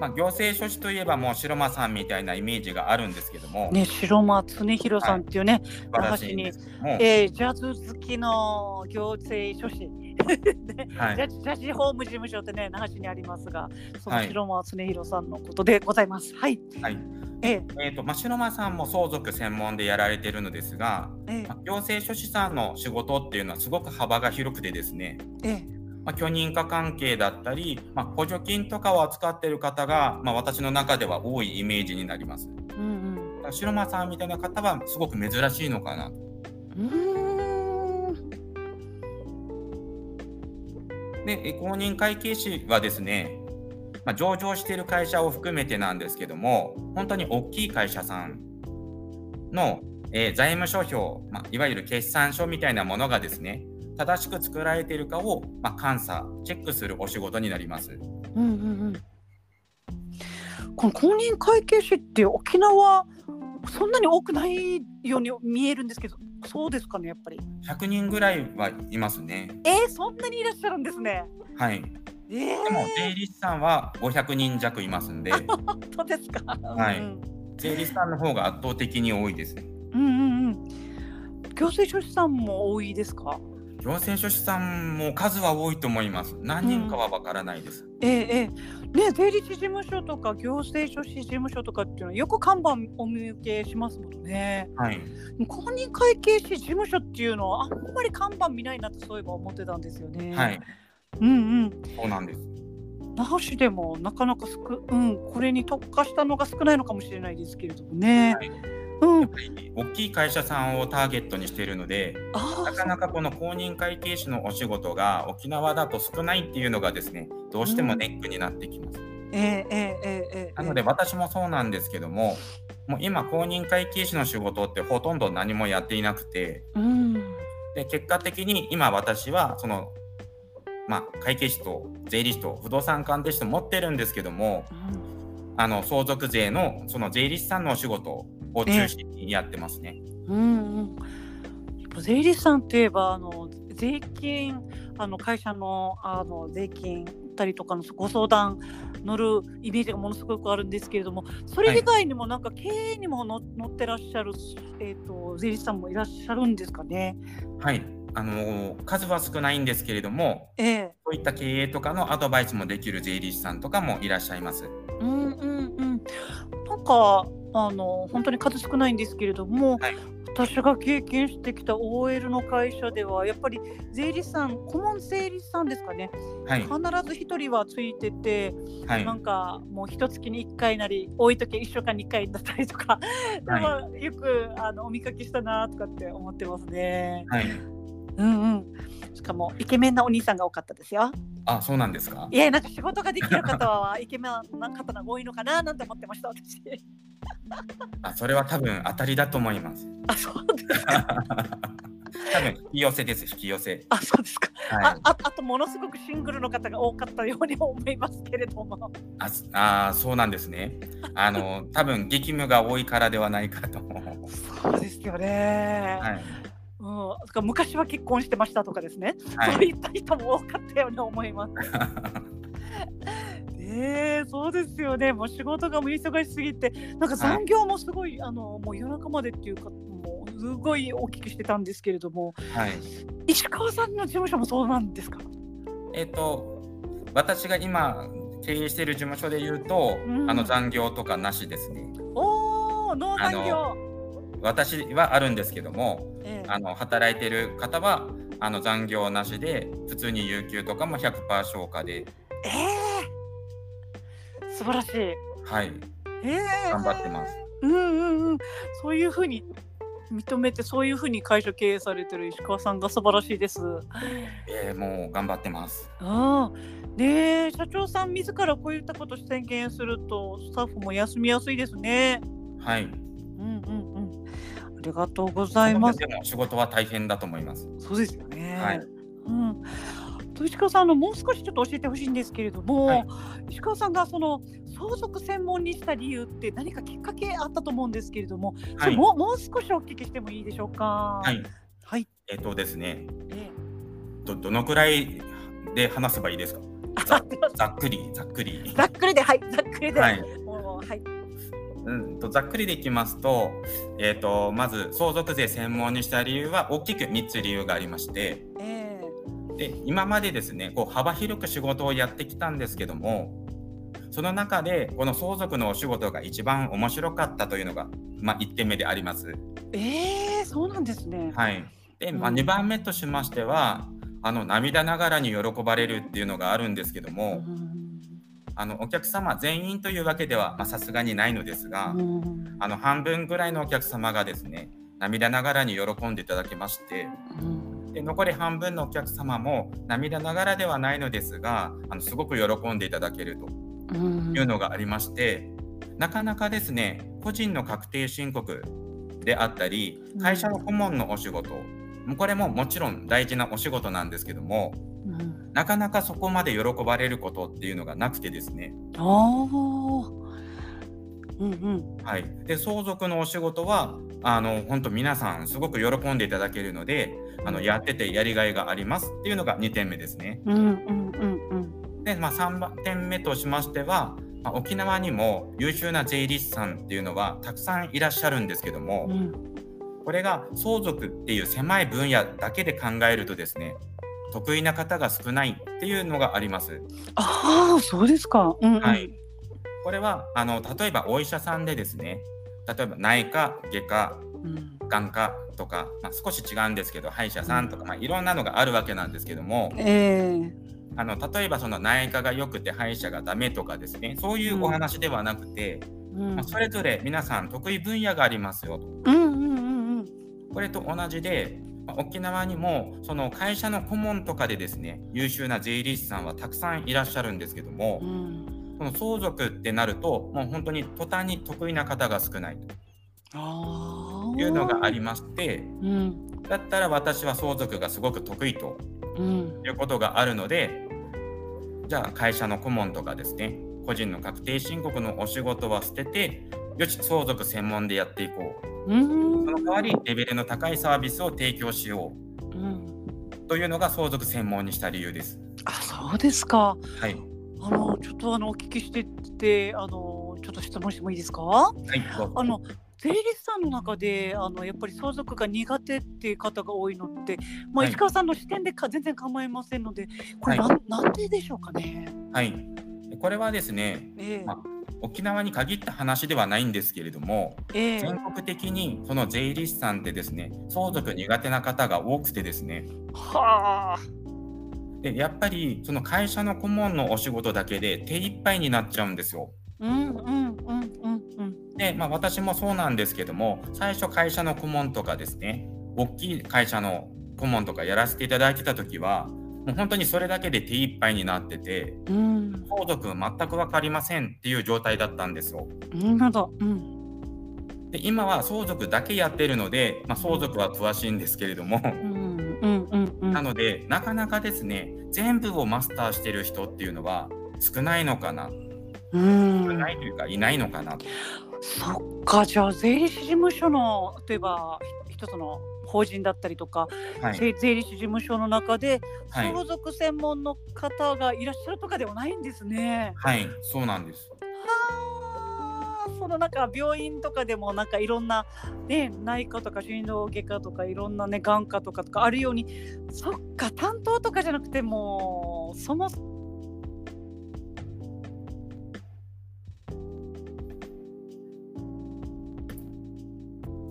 まあ、行政書士といえばもう白間さんみたいなイメージがあるんですけども、ね、白間恒弘さんっていうね、素晴らしいんです。けども、えージャズ好きの行政書士、ね はい。ジャジャジ法務事務所ってね、那覇市にありますが、そのはい。白間恒弘さんのことでございます。はい。はい。えーえーとまあ、白間さんも相続専門でやられてるのですが、えまあ行政書士さんの仕事っていうのはすごく幅が広くてですね、ーえ。ーまあ、許認可関係だったり、まあ、補助金とかを扱っている方が、まあ、私の中では多いイメージになります。うんだから白間さんみたいな方はすごく珍しいのかな。で、え公認会計士はですね、まあ、上場している会社を含めてなんですけども、本当に大きい会社さんの、えー財務諸表、まあ、いわゆる決算書みたいなものがですね、正しく作られているかを、まあ、監査、チェックするお仕事になります。うんうんうん。この公認会計士って沖縄そんなに多くないように見えるんですけどそうですかねやっぱり。100人ぐらいはいますね。えー、そんなにいらっしゃるんですね。はい。えー、でも税理士さんは500人弱いますんで、本当ですか？はい。うん。税理士さんの方が圧倒的に多いです。うんうんうん。行政書士さんも多いですか？行政書士さんも数は多いと思います。何人かはわからないです。ええええね税理士事務所とか行政書士事務所とかっていうのはよく看板お見受けしますもんね。はい。公認会計士事務所っていうのはあんまり看板見ないなとそういえば思ってたんですよね。はい。うんうん。そうなんです。那覇市でもなかなか少うんこれに特化したのが少ないのかもしれないですけれどもね。はいうん大きい会社さんをターゲットにしているのでなかなかこの公認会計士のお仕事が沖縄だと少ないっていうのがですねどうしてもネックになってきます。えーえーえー、なので私もそうなんですけどももう今公認会計士の仕事ってほとんど何もやっていなくて、うん、で結果的に今私はその、まあ、会計士と税理士と不動産鑑定士と持ってるんですけども、うん、あの相続税のその税理士さんのお仕事を中心にやってますね。うんうん、税理士さんといえばあの税金あの会社のあの税金たりとかのご相談乗るイメージがものすごくあるんですけれどもそれ以外にもなんか経営にもの乗ってらっしゃる、えー、と税理士さんもいらっしゃるんですかね？はい。あの数は少ないんですけれども、ええそういった経営とかのアドバイスもできる税理士さんとかもいらっしゃいます。うんうんうん、なんかあの本当に数少ないんですけれども、はい私が経験してきた OL の会社ではやっぱり税理士さん顧問税理士さんですかねはい。必ず一人はついてて、はいな。んかもう一月に1回なり多い時は1週間に1回だったりとか、はでもよくあのお見かけしたなとかって思ってますね。はい。うんうん。しかもイケメンなお兄さんが多かったですよ。あ、そうなんですか？いやなんか仕事ができる方はイケメンな方が多いのかななんて思ってました私。あ、それは多分当たりだと思います。あそうですか。多分引き寄せです。引き寄せ。あそうですか。はい。あああとものすごくシングルの方が多かったように思いますけれども。あ、すあー、そうなんですね。あの多分激務が多いからではないかと。そうですよね。はい。うん、昔は結婚してましたとかですね、はい。そういった人も多かったように思います。えー、そうですよね、もう仕事がもう忙しすぎて、なんか残業もすごい、あのもう夜中までっていうか、もうすごい大きくしてたんですけれども、はい。石川さんの事務所もそうなんですか？えっ、と私が今経営している事務所で言うと、うんあの残業とかなしですね。おお、ノー残業。私はあるんですけども、ええあの働いてる方はあの残業なしで普通に有給とかも100%消化で、えー素晴らしい。はい、えー、頑張ってます。うんうんうん、そういうふうに認めてそういうふうに会社経営されてる石川さんが素晴らしいです。えーもう頑張ってます。ああ、ねえ社長さん自らこういったこと宣言するとスタッフも休みやすいですね。はい。ありがとうございます。でも仕事は大変だと思います。そうですよね。はい。うん。と石川さんあのもう少しちょっと教えてほしいんですけれども、はい石川さんがその相続専門にした理由って何かきっかけあったと思うんですけれども、そはい。れもうもう少しお聞きしてもいいでしょうか？はい。はい。えっ、とですね、えどどのくらいで話せばいいですか？えざ ざっくりざっくり。ざっくりではいざっくりで、はい。もうはいうんとざっくりでいきますと、えっ、とまず相続税専門にした理由は大きく3つ理由がありまして、えで今までですねこう幅広く仕事をやってきたんですけどもその中でこの相続のお仕事が一番面白かったというのが、まあ、1点目であります。えええそうなんですね。はい、で、まあ、うん2番目としましてはあの涙ながらに喜ばれるっていうのがあるんですけどうも、んあのお客様全員というわけではまあさすがにないのですが、うん。あの半分ぐらいのお客様がですね涙ながらに喜んでいただけましてうん。で残り半分のお客様も涙ながらではないのですがあのすごく喜んでいただけるとうん。いうのがありましてなかなかですね個人の確定申告であったり会社の顧問のお仕事これももちろん大事なお仕事なんですけどもうん。なかなかそこまで喜ばれることっていうのがなくてですね。うんうん。はい、で相続のお仕事はあの本当皆さんすごく喜んでいただけるのであのやっててやりがいがありますっていうのが2点目ですね。うんうんうんうん。で、まあ、3点目としましては、まあ、沖縄にも優秀な税理士さんっていうのはたくさんいらっしゃるんですけども、うんこれが相続っていう狭い分野だけで考えるとですね得意な方が少ないっていうのがあります。ああそうですか。うんうん。はい。これはあの例えばお医者さんでですね例えば内科外科うん。眼科とか、まあ、少し違うんですけど歯医者さんとか、まあ、いろんなのがあるわけなんですけどもええ。あの例えばその内科が良くて歯医者がダメとかですねそういうお話ではなくて、うん。まあ、それぞれ皆さん得意分野がありますよと。うんこれと同じで、まあ沖縄にもその会社の顧問とかでですね優秀な税理士さんはたくさんいらっしゃるんですけども、うん。その相続ってなるともう本当に途端に得意な方が少ないと。いうのがありましてうん。だったら私は相続がすごく得意とうん。いうことがあるのでじゃあ会社の顧問とかですね個人の確定申告のお仕事は捨ててよし相続専門でやっていこう。うん。その代わりレベルの高いサービスを提供しよう。ん。うというのが相続専門にした理由です。あそうですか。はい、あのちょっとあのお聞きしててあのちょっと質問してもいいですか？はい、あの税理士さんの中であのやっぱり相続が苦手っていう方が多いのって、まあ、はい。石川さんの視点でか全然構いませんのでこれはなん,、ででしょうかね？はい、これはですねええ。ま沖縄に限った話ではないんですけれどもええ全国的にその税理士さんってですね相続苦手な方が多くてですねはあ。でやっぱりその会社の顧問のお仕事だけで手一杯になっちゃうんですよ。うんうんうんうんうんで、まあ、私もそうなんですけども最初会社の顧問とかですね大きい会社の顧問とかやらせていただいてた時はもう本当にそれだけで手一杯になっててうん。相続全く分かりませんっていう状態だったんですよ。うんなるほど。うん。で今は相続だけやってるので、まあ、相続は詳しいんですけれども。なのでなかなかですね全部をマスターしてる人っていうのは少ないのかな。うん。少ないというかいないのかなと。そっかじゃあ税理士事務所の例えばひ一つの法人だったりとか、はい、税税理士事務所の中ではい相続専門の方がいらっしゃるとかではないんですね。はい、そうなんです。はあそのなんか病院とかでもなんかいろんな、ね、内科とか心臓外科とかいろんなね眼科とかとかあるようにそっか担当とかじゃなくてもそもは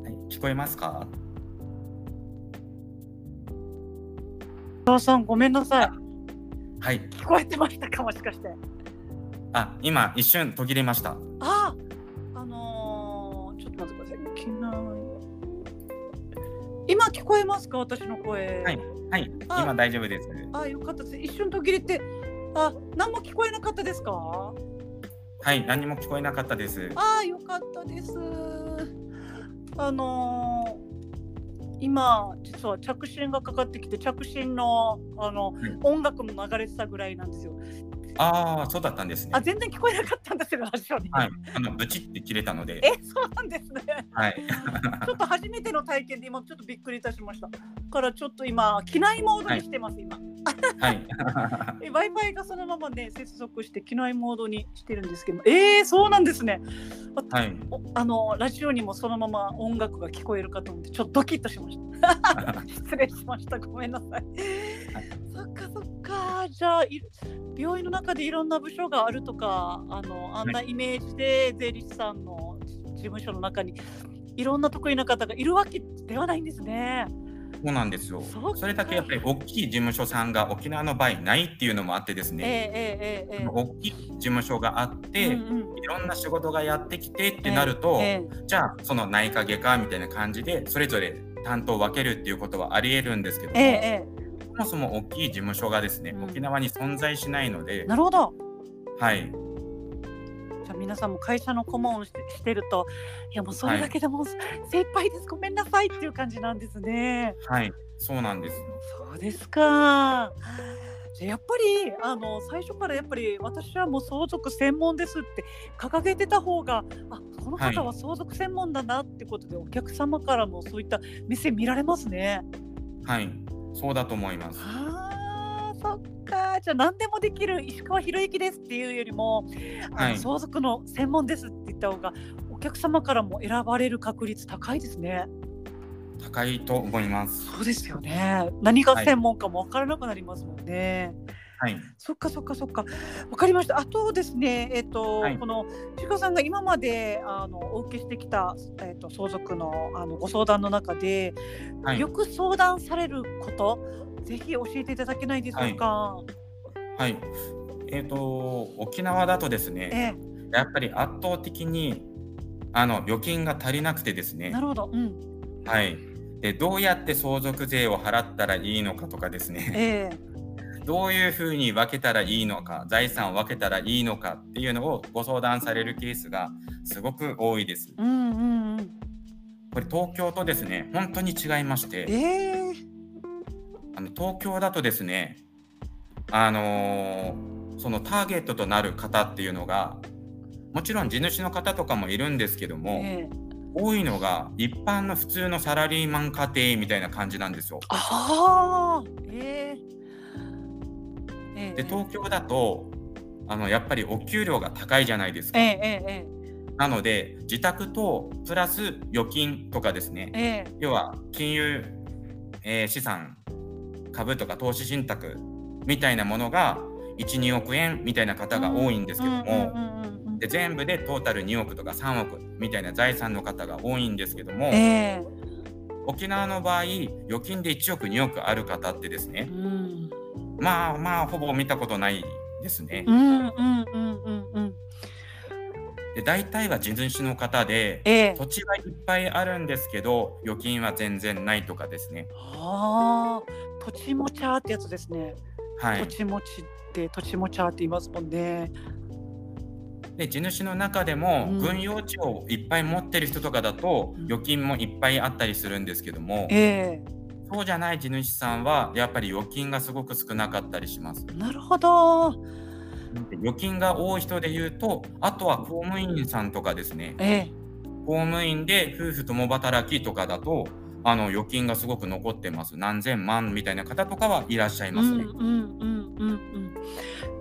い、聞こえますか？そさんごめんなさいはい。聞こえてましたかもしかして。あ、今一瞬途切れました。ああのー、ちょっと待ってください。今聞こえますか私の声？はいはい、あ今大丈夫です。あよかったです。一瞬途切れて、あ何も聞こえなかったですか？はい、何も聞こえなかったです。あよかったです。あのー今実は着信がかかってきて着信のあの、はい音楽も流れてたぐらいなんですよ。ああ、そうだったんですねあ。全然聞こえなかったんですよラジオに。はい、あのブチって切れたので。えそうなんですね。はい。ちょっと初めての体験で今ちょっとびっくりいたしました。からちょっと今機内モードにしてます、今。はい。え Wi-Fi がそのままね接続して機内モードにしてるんですけど、えー、そうなんですね。あはい。おあのラジオにもそのまま音楽が聞こえるかと思ってちょっとドキッとしました。失礼しました。ごめんなさい。そっかそっか。じゃあい病院の中でいろんな部署があるとか、あのあんなイメージで税理士さんの事務所の中にいろんな得意な方がいるわけではないんですね。そうなんですよ。そそれだけやっぱり大きい事務所さんが沖縄の場合ないっていうのもあってですええね。えええええ。大きい事務所があって、えうんうん。いろんな仕事がやってきてってなると、ええじゃあその内科外科みたいな感じでそれぞれ担当を分けるっていうことはありえるんですけども、そもそも大きい事務所がですね、うん。沖縄に存在しないのえで、なるほど。はい、皆さんも会社の顧問をしてるといやもうそれだけでもう精一杯ですごめんなさいっていう感じなんですね。はい、そうなんです。そうですか。やっぱりあの最初からやっぱり私はもう相続専門ですって掲げてた方があこの方は相続専門だなってことで、お客様からもそういった目線見られますね。はい、そうだと思います。あーそっかじゃあ何でもできる石川博之ですっていうよりも、あのはい相続の専門ですって言った方がお客様からも選ばれる確率高いですね。高いと思います。そうですよね。何が専門かも分からなくなりますもんね。はい、そっかそっかそっか。わかりました。あとですね、えっ、と、はいこの石川さんが今まであのお受けしてきたえっ、と相続のあのご相談の中で、はいよく相談されること、ぜひ教えていただけないでしょうか？はい。えっ、と沖縄だとですね、えやっぱり圧倒的にあの預金が足りなくてですえ、ねな。るほど。うん。はい。でどうやって相続税を払ったらいいのかとかですね。ええ、どういうふうに分けたらいいのか、財産を分けたらいいのかっていうのをご相談されるケースがすごく多いです。うんうんうん。これ東京とですね、本当に違いまして、ええ、あの東京だとですね、あのーそのターゲットとなる方っていうのが、もちろん地主の方とかもいるんですけども、ええ。多いのが一般の普通のサラリーマン家庭みたいな感じなんですよ。ああ、ええ。ええで東京だとあのやっぱりお給料が高いじゃないですか。ええええなので自宅とプラス預金とかですねええ。要は金融、えー資産株とか投資信託みたいなものが12億円みたいな方が多いんですけども、全部でトータル2億とか3億みたいな財産の方が多いんですけども、ええ。沖縄の場合預金で1億2億ある方ってですね。うん。まあまあほぼ見たことないですね。うんうんうんうんうんで大体は地主の方でええ。土地はいっぱいあるんですけど預金は全然ないとかですね。ああ土地もちゃーってやつですね、はい。土、地もちって土地もちゃーって言いますもんね。で地主の中でもうん。軍用地をいっぱい持ってる人とかだとうん。預金もいっぱいあったりするんですけどもえそうじゃない地主さんはやっぱり預金がすごく少なかったりします。えなるほど。で預金が多い人で言うとあとは公務員さんとかですね。ええ。公務員で夫婦共働きとかだとあの預金がすごく残ってます。何千万みたいな方とかはいらっしゃいますね。うんうんうんうんうん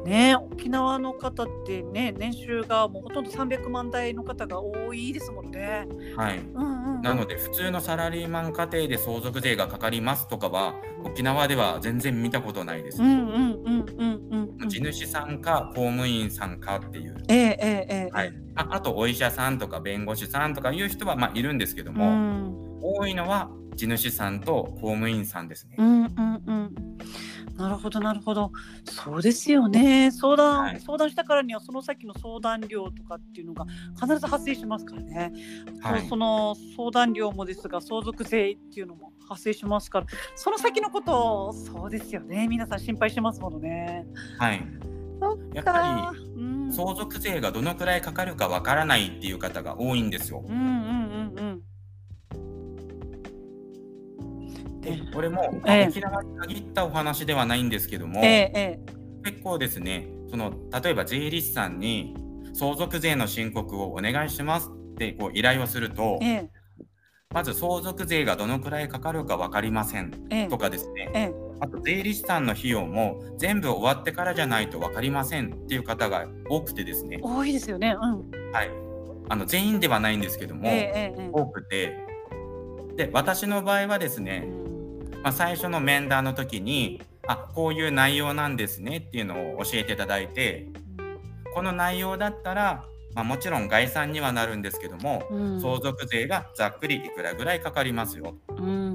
ねえ沖縄の方ってね年収がもうほとんど300万台の方が多いですもんね。はい。うんうんうん、なので普通のサラリーマン家庭で相続税がかかりますとかは沖縄では全然見たことないです。うんうんうんうんうんうん地主さんか公務員さんかっていう。ええええええ。はい、ああとお医者さんとか弁護士さんとかいう人はまあいるんですけどうも、ん多いのは地主さんと公務員さんですね。うんうんうん。なるほどなるほど。そうですよね。相談、はい。相談したからにはその先の相談料とかっていうのが必ず発生しますからね、はい。そその相談料もですが相続税っていうのも発生しますから。その先のことをそうですよね。皆さん心配してますものね。はい、やっか。ぱりうん。相続税がどのくらいかかるかわからないっていう方が多いんですよ。うんうんこれも、ええ。沖縄に限ったお話ではないんですけども、結構ですねその例えば税理士さんに相続税の申告をお願いしますってこう依頼をするとええ。まず相続税がどのくらいかかるか分かりませんええ。とかですね。ええ。あと税理士さんの費用も全部終わってからじゃないと分かりませんっていう方が多くてですね、多いですよね。うん。はい、あの全員ではないんですけども、多くて。で私の場合はですえね、うんまあ、最初の面談の時にあこういう内容なんですねっていうのを教えていただいてこの内容だったら、まあ、もちろん概算にはなるんですけども、うん。相続税がざっくりいくらぐらいかかりますよ。うん。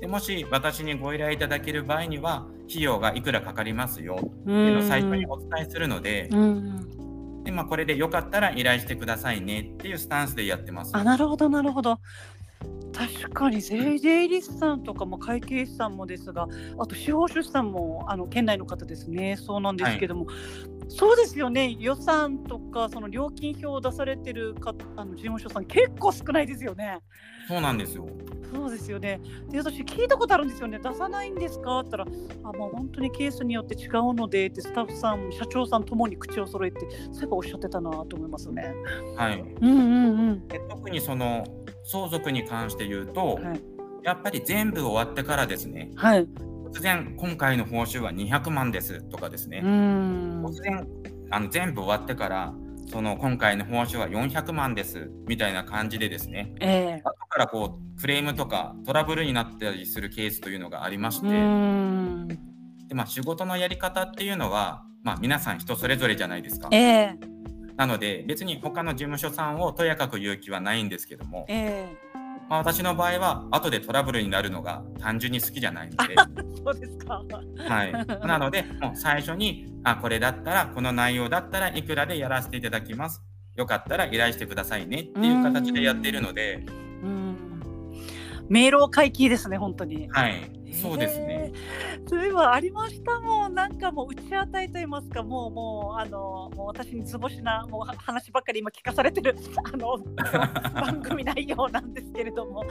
でもし私にご依頼いただける場合には費用がいくらかかりますよってういうのを最初にお伝えするので,、ん。でまあ、これでよかったら依頼してくださいねっていうスタンスでやってます。あなるほどなるほど確かに税税理士さんとかも会計士さんもですがあと司法書士さんもあの県内の方ですねそうなんですけども、そうですよね予算とかその料金表を出されてるかあの事務所さん結構少ないですよね。そうなんですよ。そうですよね。で、私聞いたことあるんですよね。出さないんですか？って言ったら、あ、もう本当にケースによって違うのでってスタッフさん、社長さんともに口を揃えて、そういえばおっしゃってたなと思いますね。はい。うんうんうん。で特にその相続に関して言うと、はい。やっぱり全部終わってからですね、はい。突然今回の報酬は200万ですとかですね。突然あの全部終わってからその今回の報酬は400万ですみたいな感じでですね。ええ。後からこうクレームとかトラブルになったりするケースというのがありまして。でまあ、仕事のやり方っていうのは、まあ、皆さん人それぞれじゃないですか。ええなので別に他の事務所さんをとやかく言う気はないんですけども、えまあ、私の場合は後でトラブルになるのが単純に好きじゃないので、え そうですか。はい、なのでもう最初にあこれだったらこの内容だったらいくらでやらせていただきますよかったら依頼してくださいねっていう形でやっているので、うん。迷路回帰ですね、本当に。はい、そうですね。えー。そういえばありましたもん、なんかもう打ち当たりと言いますか、もうもうあのもう私に図星なもうは話ばっかり今聞かされてる あの 番組内容なんですけれども、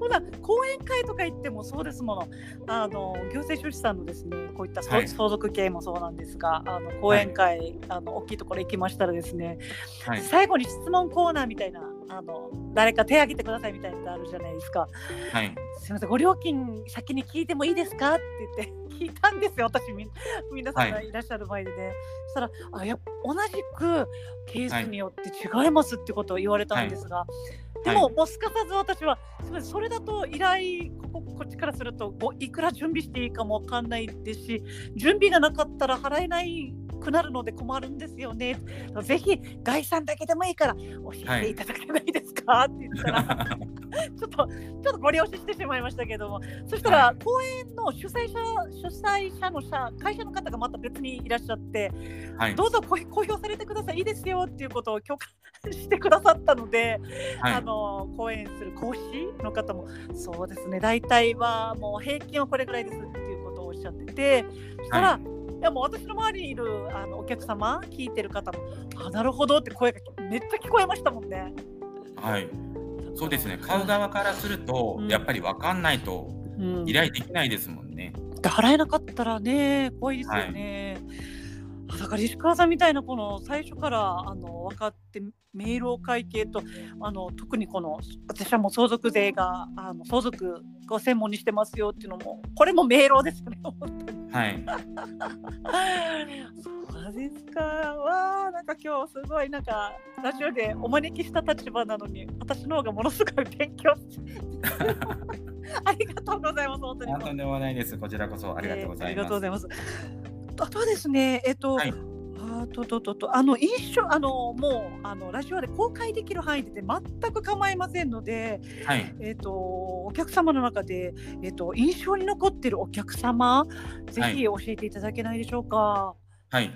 ほな講演会とか行ってもそうですもの、あの行政書士さんのですね、こういった相,、続系もそうなんですが、あの講演会、あの大きいところ行きましたらですね、はい、最後に質問コーナーみたいな。あの誰か手挙げてくださいみたいなのあるじゃないですか。はい、すみません、ご料金先に聞いてもいいですかって言って 聞いたんですよ、私みん、皆さんがいらっしゃる前でね。そしたら、あや同じくケースによって違いますってことを言われたんですが、でも、はもうすかさず私は、すみません、それだと依頼ここ、こっちからするとご、いくら準備していいかもわかんないですし、準備がなかったら払えないくなるので困るんですよね。ぜひ概算だけでもいいから教えていただけないですか、って言ったら。ちょっと、ちょっとご了承してしまいましたけども、そしたら、はい。公演の主催者、主催者の社会社の方がまた別にいらっしゃって、はい、どうぞこ公表されてください、いいですよっていうことを許可してくださったので、はい。あの講演する講師の方も、そうですね、大体はもう平均はこれぐらいですっていうことをおっしゃってて、そしたら、、はいやもう私の周りにいるあのお客様、聞いてる方も、あなるほどって声がめっちゃ聞こえましたもんね。はい、そうですね。買う側からすると、うんやっぱり分かんないとうん依頼できないですもんね。で払えなかったらね怖いですよね。あだから石川さんみたいなこの最初からあの分かって明朗会計とあの特にこの私はもう相続税があの相続を専門にしてますよっていうのもこれも明朗ですよね本当に。はい、そうですか。わあなんか今日すごいなんかラジオでお招きした立場なのに私の方がものすごい勉強 ありがとうございます本当に。あとんでもないです。こちらこそありがとうございえーありがとうごます。ざいます。あとはですね、えっと、はい。あととととあの印象あのもうあのラジオで公開できる範囲で全く構いませんので、はい、えっとお客様の中でえっと印象に残っているお客様ぜひ教えていただけないでしょうか。はい。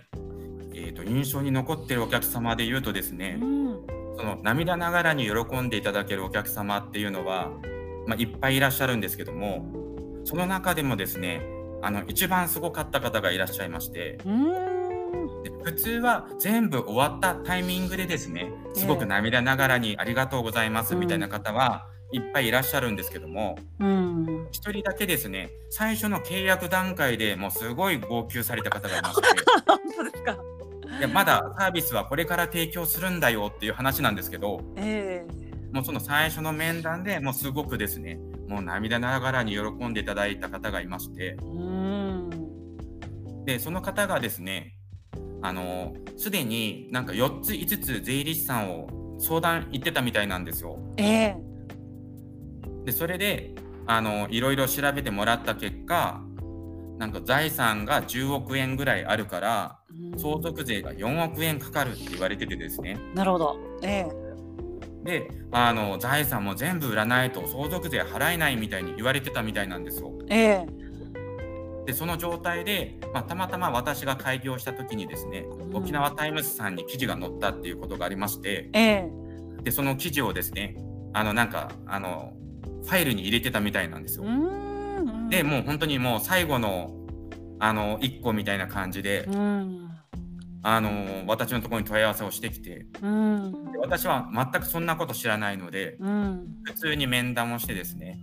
えっ、と印象に残っているお客様で言うとですね、うん、その涙ながらに喜んでいただけるお客様っていうのは、まあ、いっぱいいらっしゃるんですけども、その中でもですね、あの一番すごかった方がいらっしゃいまして、で普通は全部終わったタイミングでですね、すごく涙ながらにありがとうございますみたいな方はいっぱいいらっしゃるんですけども、うん、一人だけですね、最初の契約段階でもうすごい号泣された方がいまして、でまだサービスはこれから提供するんだよっていう話なんですけど、え。もうその最初の面談でもうすごくですね、もう涙ながらに喜んでいただいた方がいまして、で、その方がですね、あの、すでになんか4つ5つ税理士さんを相談行ってたみたいなんですよ。えで、それで、あの、いろいろ調べてもらった結果、なんか財産が10億円ぐらいあるから、うん相続税が4億円かかるって言われててですね。なるほど。えで、あの、財産も全部売らないと相続税払えないみたいに言われてたみたいなんですよ。ええ。で、その状態で、まあ、たまたま私が開業した時にですね、うん。沖縄タイムズさんに記事が載ったっていうことがありまして、ええ。で、その記事をですね、あの、なんか、あの、ファイルに入れてたみたいなんですよ。で、もう本当にもう最後の、あの、一個みたいな感じで、うんあの、私のところに問い合わせをしてきて、うん。で私は全くそんなこと知らないので、うん。普通に面談をしてですね、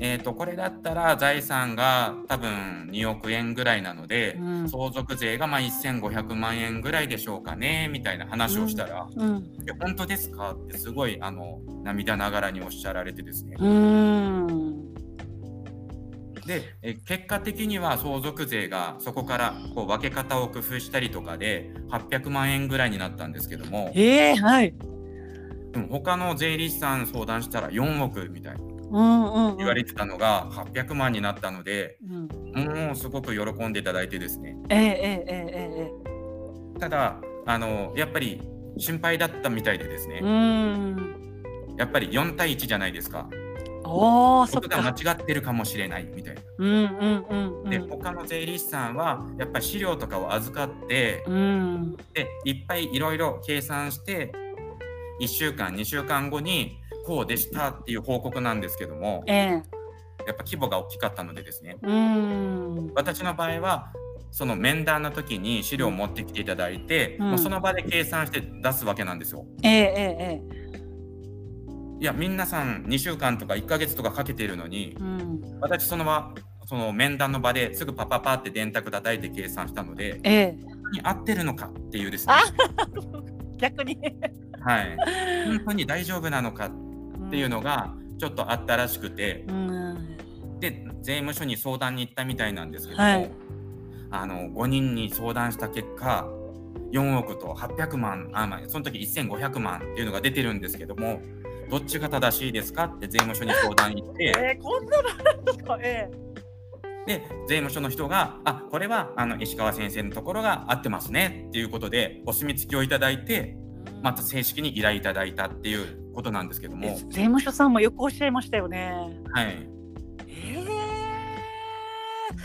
えー、とこれだったら財産が多分2億円ぐらいなので、うん。相続税がまあ1500万円ぐらいでしょうかねみたいな話をしたら「うん。いや本当ですか?」ってすごいあの涙ながらにおっしゃられてですね、うん。でえ結果的には相続税がそこからこう分け方を工夫したりとかで800万円ぐらいになったんですけどもええはい。でも他の税理士さん相談したら4億みたいなうんうん、うん。言われてたのが800万になったのでうん。もうすごく喜んでいただいてですねえええええええただあのやっぱり心配だったみたいでですね、え。うん。やっぱり4対1じゃないですかおお、そっ僕が間か。違ってるかもしれないみたいな。うんうんうんうん。で他の税理士さんはやっぱり資料とかを預かってうん。でいっぱいいろいろ計算して1週間2週間後にこうでしたっていう報告なんですけどもええ。やっぱ規模が大きかったのでですねうん。私の場合はその面談の時に資料を持ってきていただいて、うんもうその場で計算して出すわけなんですよ。えええええいや皆さん2週間とか1ヶ月とかかけているのにえ。うん。私その場その面談の場ですぐパパパって電卓叩いて計算したのでええ。本当に合ってるのかっていうですね、あ逆に。はい、本当に大丈夫なのかっていうのがちょっとあったらしくてうん。で税務署に相談に行ったみたいなんですけども、はいあの5人に相談した結果4億と800万あ、まあ、その時1500万っていうのが出てるんですけどもどっちが正しいですかって税務署に相談行ってえー、こんなのあるんですか。えで税務署の人が「あこれはあの石川先生のところが合ってますね」っていうことでお墨付きをいただいてえまた正式に依頼いただいたっていうことなんですけどもえ、税務署さんもよくおっしゃいましたよね。はい、えー、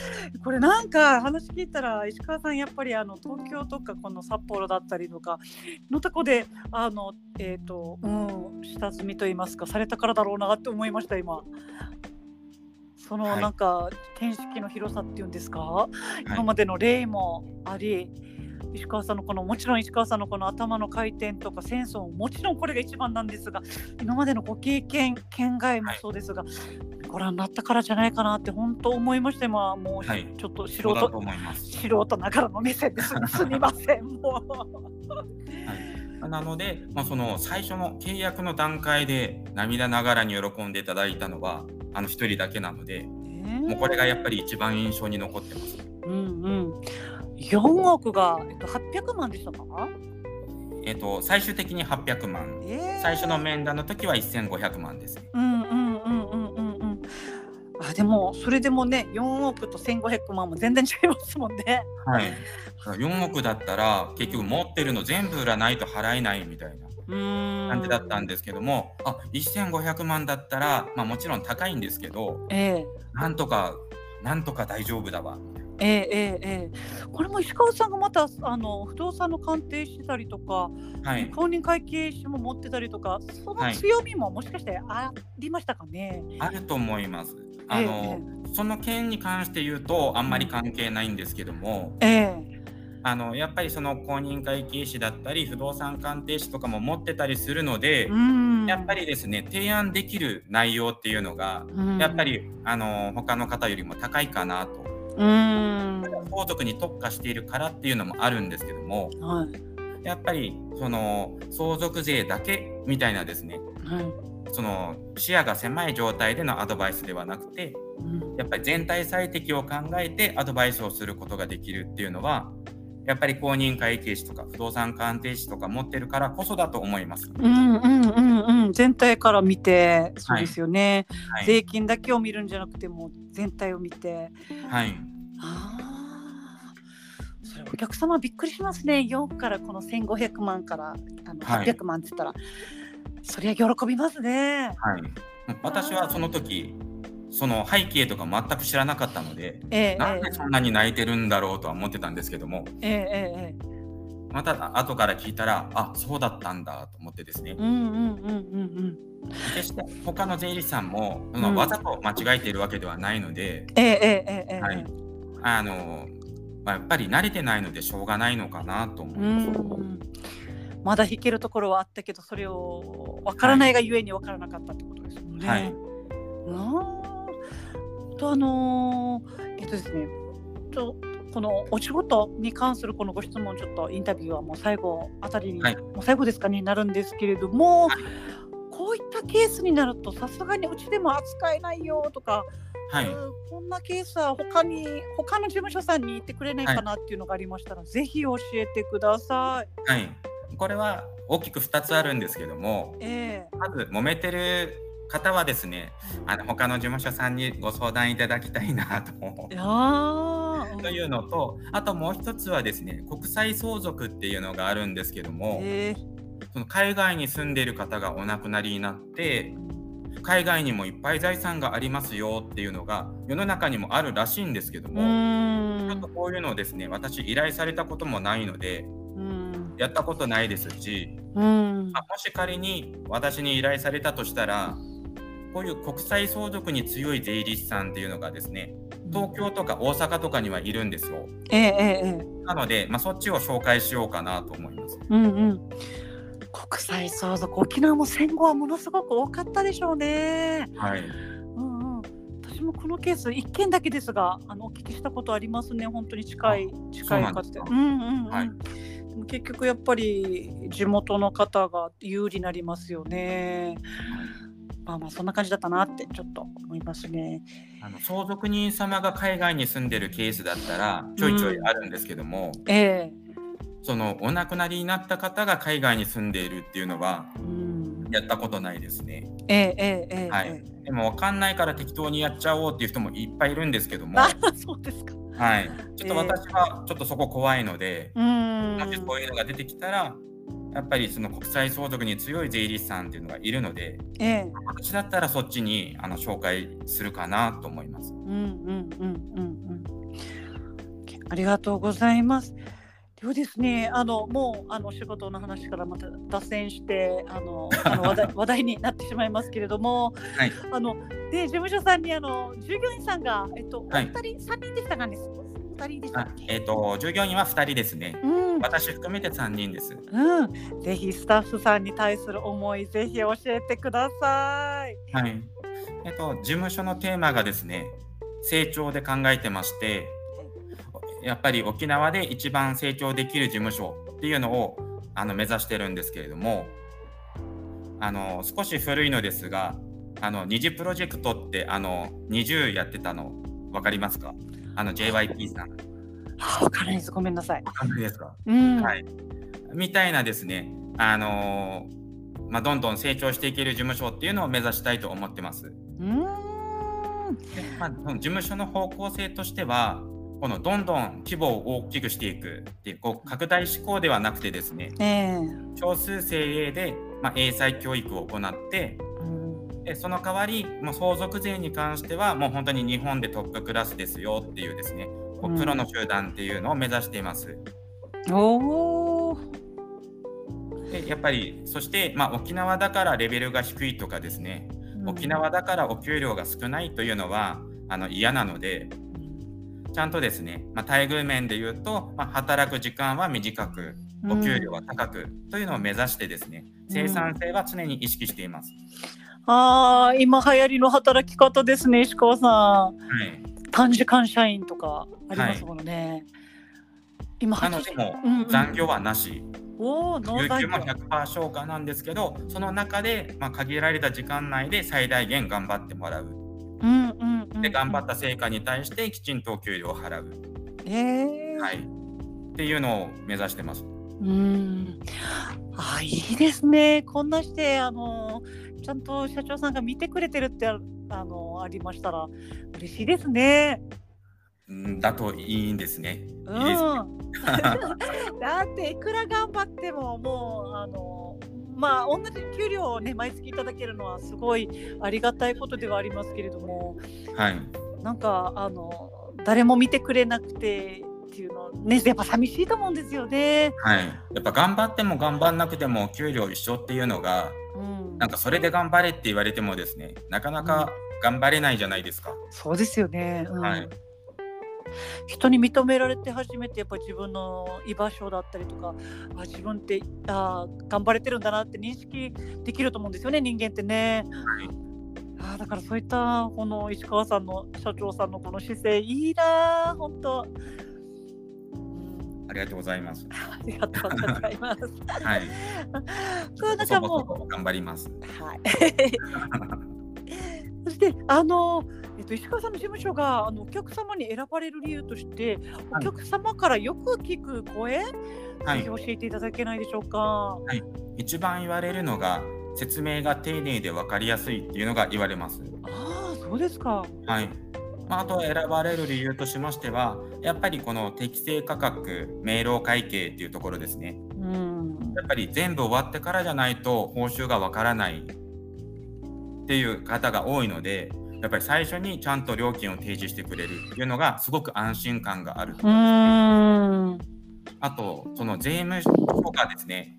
これなんか話聞いたら石川さんやっぱりあの東京とかこの札幌だったりとかのとこであのえっ、とうん下積みと言いますかされたからだろうなって思いました今。そのはい。なんか見識の広さっていうんですか、はい。今までの例もあり石川さんのこのもちろん石川さんのこの頭の回転とかセンスももちろんこれが一番なんですが今までのご経験県外もそうですが、ご覧になったからじゃないかなって本当思いましてまあもう、はいちょっと素人思います。素人ながらの目線です。すみませんもはい、なので、まあ、その最初の契約の段階で涙ながらに喜んでいただいたのはあの一人だけなのでうもうこれがやっぱり一番印象に残ってます。うんうん4億が、えっと、800万でしたか、えっと最終的に800万。えー。最初の面談の時は1500万です。うんうんうんうんうんうん。あでもそれでもね4億と1500万も全然違いますもんね。はい、4億だったら結局持ってるの全部売らないと払えないみたいな感じだったんですけども、あ1500万だったら、まあ、もちろん高いんですけどええ。なんとかなんとか大丈夫だわええええええ。これも石川さんがまたあの不動産の鑑定してたりとか、はい。公認会計士も持ってたりとかそのはい。強みももしかしてありましたかね？あると思います。あの、その件に関して言うとあんまり関係ないんですけども、ええ。あのやっぱりその公認会計士だったり不動産鑑定士とかも持ってたりするので、うん。やっぱりですね提案できる内容っていうのが、うん。やっぱりあの他の方よりも高いかなとうん。相続に特化しているからっていうのもあるんですけどもはい。やっぱりその相続税だけみたいなですねはい。その視野が狭い状態でのアドバイスではなくてうん。やっぱり全体最適を考えてアドバイスをすることができるっていうのはやっぱり公認会計士とか不動産鑑定士とか持ってるからこそだと思います。うんうんうんうん。全体から見てそうですよね、はい、税金だけを見るんじゃなくても全体を見て。はい、ああそれお客様びっくりしますね。4からこの1500万からあのはい。800万って言ったら、そりゃ喜びますね。はい、私はその時その背景とか全く知らなかったのでええなんでそんなに泣いてるんだろうとは思ってたんですけども。えまた後から聞いたらあそうだったんだと思ってですね。決して他の税理士さんもそうん。のわざと間違えているわけではないので、ええええええはい。あのまあ、やっぱり慣れてないのでしょうがないのかなと思ういます。ん。まだ弾けるところはあったけどそれをわからないがゆえにわからなかったってことですもんね。はい。うんとあのーえっとですねちょこのお仕事に関するこのご質問ちょっとインタビューはもう最後あたりに、はいもう最後ですかねなるんですけれども、はいこういったケースになるとさすがにうちでも扱えないよとか、はい。うんこんなケースは他に他の事務所さんに言ってくれないかなっていうのがありましたら、ぜひ教えてください。はい。これは大きく2つあるんですけども、ええまず揉めてる方はですね、あの他の事務所さんにご相談いただきたいなと。というのと、あともう一つはですね、国際相続っていうのがあるんですけども、えその海外に住んでいる方がお亡くなりになって、海外にもいっぱい財産がありますよっていうのが世の中にもあるらしいんですけども、ちょっとこういうのをですね、私依頼されたこともないので、うん。やったことないですし、うん。あもし仮に私に依頼されたとしたら、こういう国際相続に強い税理士さんっていうのがですね、東京とか大阪とかにはいるんですよ。ええええええなので、まあ、そっちを紹介しようかなと思います。うんうん国際相続沖縄も戦後はものすごく多かったでしょうね。はい。うんうん、私もこのケース一件だけですがあのお聞きしたことありますね本当に近い近いか？方でうんうんうんはいでも結局やっぱり地元の方が有利になりますよね。まあまあそんな感じだったなってちょっと思いますね。あの相続人様が海外に住んでるケースだったらちょいちょいあるんですけども、ええ。そのお亡くなりになった方が海外に住んでいるっていうのはうん、やったことないですね。ええええええはい。ええ。でも分かんないから適当にやっちゃおうっていう人もいっぱいいるんですけども、あそうですか。はい、ちょっと私はちょっとそこ怖いので、うん。もしそういうのが出てきたらやっぱりその国際相続に強い税理士さんっていうのがいるのでええ私だったらそっちにあの紹介するかなと思います。うんうんうんうんうん。ありがとうございます。ではですね、あのもうあの仕事の話からまた脱線してあのあの 話題話題になってしまいますけれども、はいあので事務所さんにあの従業員さんがえっとおはい二人三、人でしたか？ね。二人でしたあっけ？えー、と従業員は2人ですね。うん、私含めて3人です。うん、ぜひスタッフさんに対する思いぜひ教えてください。はい。えっと、事務所のテーマがですね、成長で考えてまして、やっぱり沖縄で一番成長できる事務所っていうのをあの目指してるんですけれども、あの少し古いのですが、あの二次プロジェクトってあの20やってたの分かりますか？あの JYP さん。あ、わからないです。ごめんなさい。わかんないですか？うん、はい。みたいなですね、あのまあ、どんどん成長していける事務所っていうのを目指したいと思ってます。うーん、でまあ、事務所の方向性としてはこのどんどん規模を大きくしていくっていうこう拡大志向ではなくてですねええ少数精鋭で、まあ、英才教育を行ってうんでその代わりもう相続税に関してはもう本当に日本でトップクラスですよっていうですね。こううん。プロの集団っていうのを目指しています。おお。でやっぱりそして、まあ、沖縄だからレベルが低いとかですね。沖縄だからお給料が少ないというのはあの嫌なのでちゃんとですね、まあ、待遇面で言うと、まあ、働く時間は短くお給料は高くというのを目指してですね生産性は常に意識しています。ああ、今流行りの働き方ですね、石川さん。はい、短時間社員とかありますものね。今なのでもうんうん残業はなし、お給も100%消化なんですけどその中で、まあ、限られた時間内で最大限頑張ってもらううんうんうん。で頑張った成果に対してきちんとお給料を払う、ええはい、っていうのを目指してます。うん。あ、いいですね。こんなして、あの、ちゃんと社長さんが見てくれてるってああのありましたら嬉しいですね。うんだといいんですね。うん。だっていくら頑張ってももうあのまあ同じ給料をね毎月いただけるのはすごいありがたいことではありますけれどもはい、なんかあの誰も見てくれなくてっていうのねやっぱ寂しいと思うんですよね。はい、やっぱ頑張っても頑張んなくても給料一緒っていうのがうんなんかそれで頑張れって言われてもですねなかなか頑張れないじゃないですか。そうですよね。うんはい人に認められて初めてやっぱ自分の居場所だったりとかあ自分ってあ頑張れてるんだなって認識できると思うんですよね人間ってね。あーだからそういったこの石川さんの社長さんのこの姿勢いいな本当。うんありがとうございます。ありがとうございます。はい。そうなんかもう頑張ります。はい。そしてあの、えっと、石川さんの事務所があのお客様に選ばれる理由として、おはい客様からよく聞く声、はいぜひ。教えていただけないでしょうか？一番言われるのが説明が丁寧で分かりやすいっていうのが言われます。ああ、そうですか。はい。まあ、あと選ばれる理由としましては、やっぱりこの適正価格、明朗会計っていうところですね。うん。やっぱり全部終わってからじゃないと報酬がわからないっていう方が多いので、やっぱり最初にちゃんと料金を提示してくれるっていうのがすごく安心感がある。うーん。あと、その税務署がですね、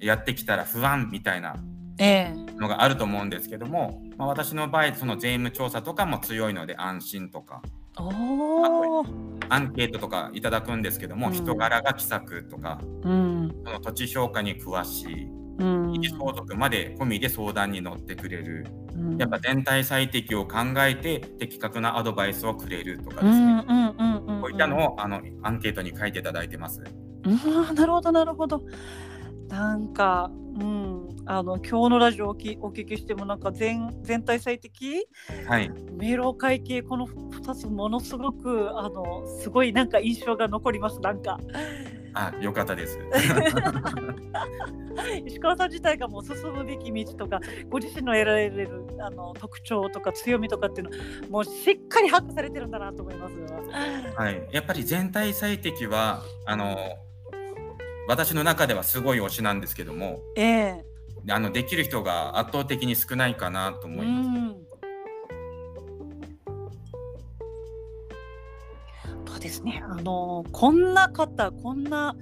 やってきたら不安みたいなええ。のがあると思うんですけども、まあ、私の場合、その税務調査とかも強いので安心とか、おお。アンケートとかいただくんですけども、うん人柄が気さくとか、うん。その土地評価に詳しい、うん。相続まで込みで相談に乗ってくれる、うんやっぱ全体最適を考えて的確なアドバイスをくれるとかうんですね、うんうんうん。こういったのをあのアンケートに書いていただいてます。うん、なるほどなるほど。なんか、うん、あの今日のラジオをきお聞きしてもなんか全全体最適？はい、明朗会計この2つものすごくあのすごいなんか印象が残りますなんかあ、よかったです。石川さん自体がもう進むべき道とかご自身の得られるあの特徴とか強みとかっていうのもうしっかり把握されてるんだなと思います。はい、やっぱり全体最適はあの私の中ではすごい推しなんですけども、ええあのできる人が圧倒的に少ないかなと思います。うんそうですね。あのこんな方、こんな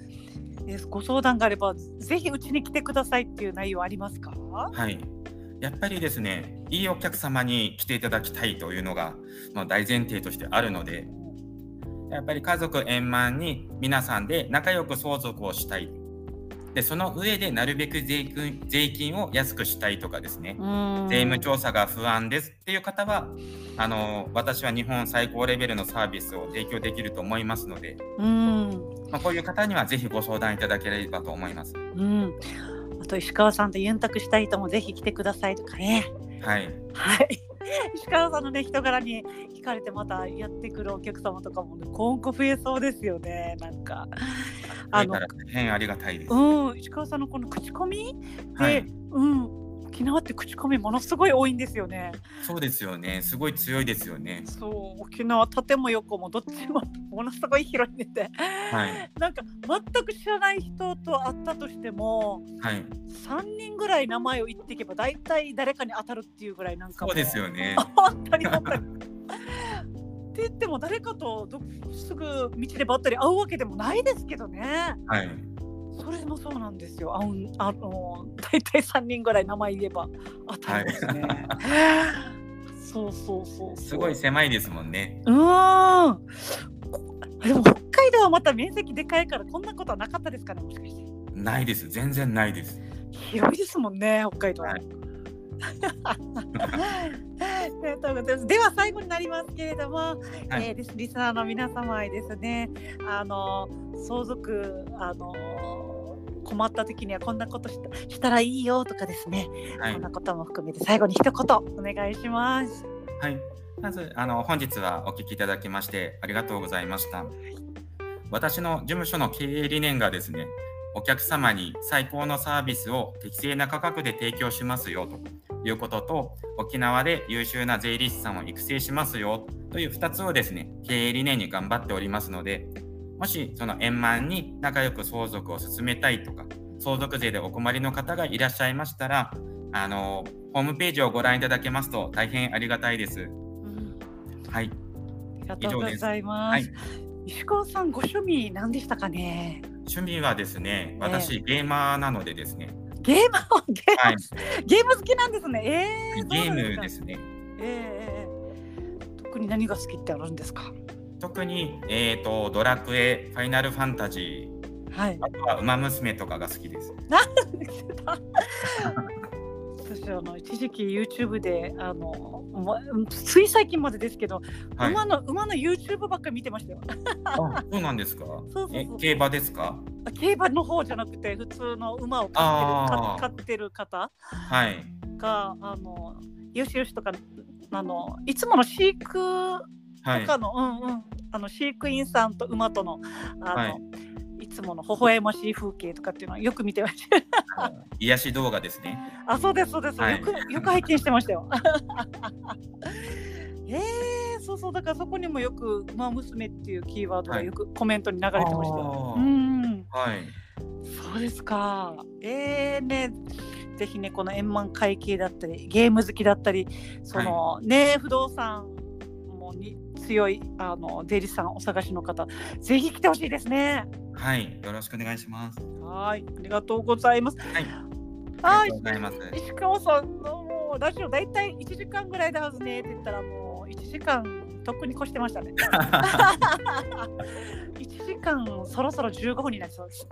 えーご相談があれば、ぜひうちに来てくださいっていう内容ありますか？はい。やっぱりですね、いいお客様に来ていただきたいというのが、まあ、大前提としてあるので、やっぱり家族円満に皆さんで仲良く相続をしたい。で、その上でなるべく税金税金を安くしたいとかですね、うん税務調査が不安ですっていう方は、あの私は日本最高レベルのサービスを提供できると思いますので、うんまあ、こういう方にはぜひご相談いただければと思います。うん。あと石川さんとユンタクしたい人もぜひ来てくださいとかね。はい。はい。石川さんのね人柄に惹かれてまたやってくるお客様とかもね今後増えそうですよね。なんかあの大変ありがたいです。うん石川さんのこの口コミで、はい。うん沖縄って口コミものすごい多いんですよね。そうですよね。すごい強いですよね。そう沖縄縦も横もどっちもものすごい広いんで、はい。なんか全く知らない人と会ったとしてもはい。3人ぐらい名前を言っていけば大体誰かに当たるっていうぐらいなんかもそうですよね。本当に本当に。って言っても誰かとどすぐ道でばったり会うわけでもないですけどね。はい。それもそうなんですよ。あうんあの大体3人ぐらい名前言えば当たりますね。そうそうそうそう。すごい狭いですもんね。うーん。こでも北海道はまた面積でかいからこんなことはなかったですかねもしかして。ないです。全然ないです。広いですもんね北海道は。はいありがとうございます。では最後になりますけれども、はいえーリスナーの皆様へですね、あの相続あの困った時にはこんなことしたしたらいいよとかですね、はいこん。なことも含めて最後に一言お願いします。はい。まず、あの、本日はお聞きいただきまして、ありがとうございました。私の事務所の経営理念がですね、お客様に最高のサービスを適正な価格で提供しますよということと、沖縄で優秀な税理士さんを育成しますよという2つをですね、経営理念に頑張っておりますので、もしその円満に仲良く相続を進めたいとか、相続税でお困りの方がいらっしゃいましたら、あの、ホームページをご覧いただけますと大変ありがたいです。うんはい。ありがとうございます。はい石川さんご趣味何でしたかね？趣味はですね、私、ゲーマーなのでですね、ゲームゲーム、はい、ゲーム好きなんですね。えー、ゲームですね。えーえー特に何が好きってあるんですか？特に、えーと、ドラクエ、ファイナルファンタジー、はい。あとは、ウマ娘とかが好きです。私あの一時期 YouTube であのまつい最近までですけど、はい。馬の馬の YouTube ばっかり見てましたよ。あそうなんですか？そうそう競馬ですか？あ競馬の方じゃなくて普通の馬を飼ってる飼ってる方はい。があのよしよしとかあのいつもの飼育はいとかの、うんうん。あの飼育員さんと馬とのあの、はいい、つもの微笑ましい風景とかっていうのはよく見てました。癒し動画ですねあ、そうですそうです。はいよくよく拝見してましたよ。えー、そうそうだからそこにもよく「馬娘」っていうキーワードがよくコメントに流れてましたよ。あーうん、はいそうですか。えー、ね。ぜひねこの円満会計だったりゲーム好きだったりその、ね不動産もに強いあの税理士さんお探しの方ぜひ来てほしいですね。はいよろしくお願いしますはいありがとうございます。はいはい石川さんのもうラジオ大体1時間ぐらいだはずねって言ったらもう1時間とっくに越してましたね。1時間そろそろ15分になりそうです。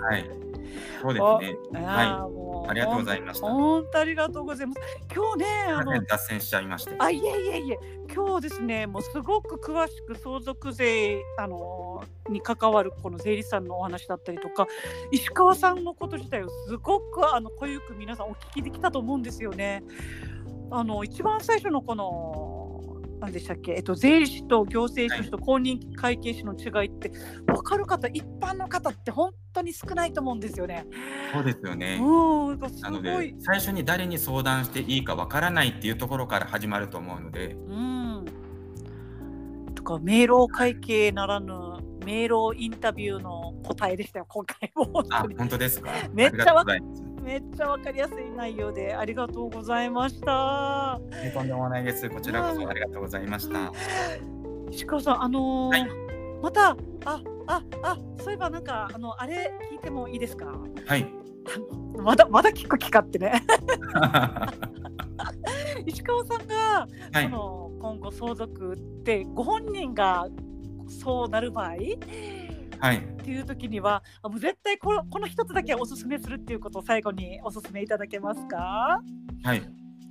はいそうですねあーもうありがとうございました本当ありがとうございます。今日ねあの脱線しちゃいましてあいえいえいえ今日ですねもうすごく詳しく相続税あのに関わるこの税理士さんのお話だったりとか石川さんのこと自体をすごくあの濃ゆく皆さんお聞きできたと思うんですよね。あの一番最初のこの何でしたっけ、えっと、税理士と行政書士と公認会計士の違いって分かる方一般の方って本当に少ないと思うんですよね。そうですよね。うん、なので最初に誰に相談していいかわからないっていうところから始まると思うので。うん。とか明朗会計ならぬ明朗インタビューの答えでしたよ今回も。本あ本当ですか？めっちゃありがとうございますめっちゃわかりやすい内容でありがとうございました。えとんでもないです。こちらこそありがとうございました。石川さんあのーはい。またあああそういえばなんかあのあれ聞いてもいいですか？はい。まだまだ聞く気かってね。石川さんが、はい。その今後相続ってご本人がそうなる場合はい。っていう時にはあもう絶対このこの一つだけおすすめするっていうことを最後におすすめいただけますか、はい。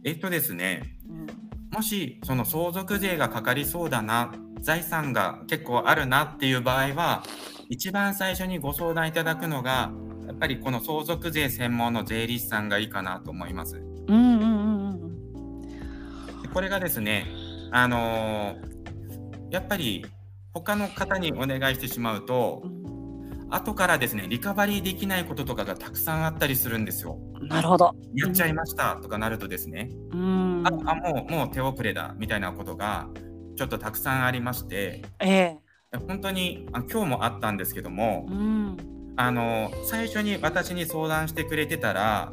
えっとですね。うん。もしその相続税がかかりそうだな財産が結構あるなっていう場合は一番最初にご相談いただくのがやっぱりこの相続税専門の税理士さんがいいかなと思います。うんうんうんうん。でこれがですねあのーやっぱり他の方にお願いしてしまうと後からですねリカバリーできないこととかがたくさんあったりするんですよ。うんなるほど。やっちゃいましたとかなるとですね、うんああもうもう手遅れだみたいなことがちょっとたくさんありましてええ本当にあ今日もあったんですけどもうんあの最初に私に相談してくれてたら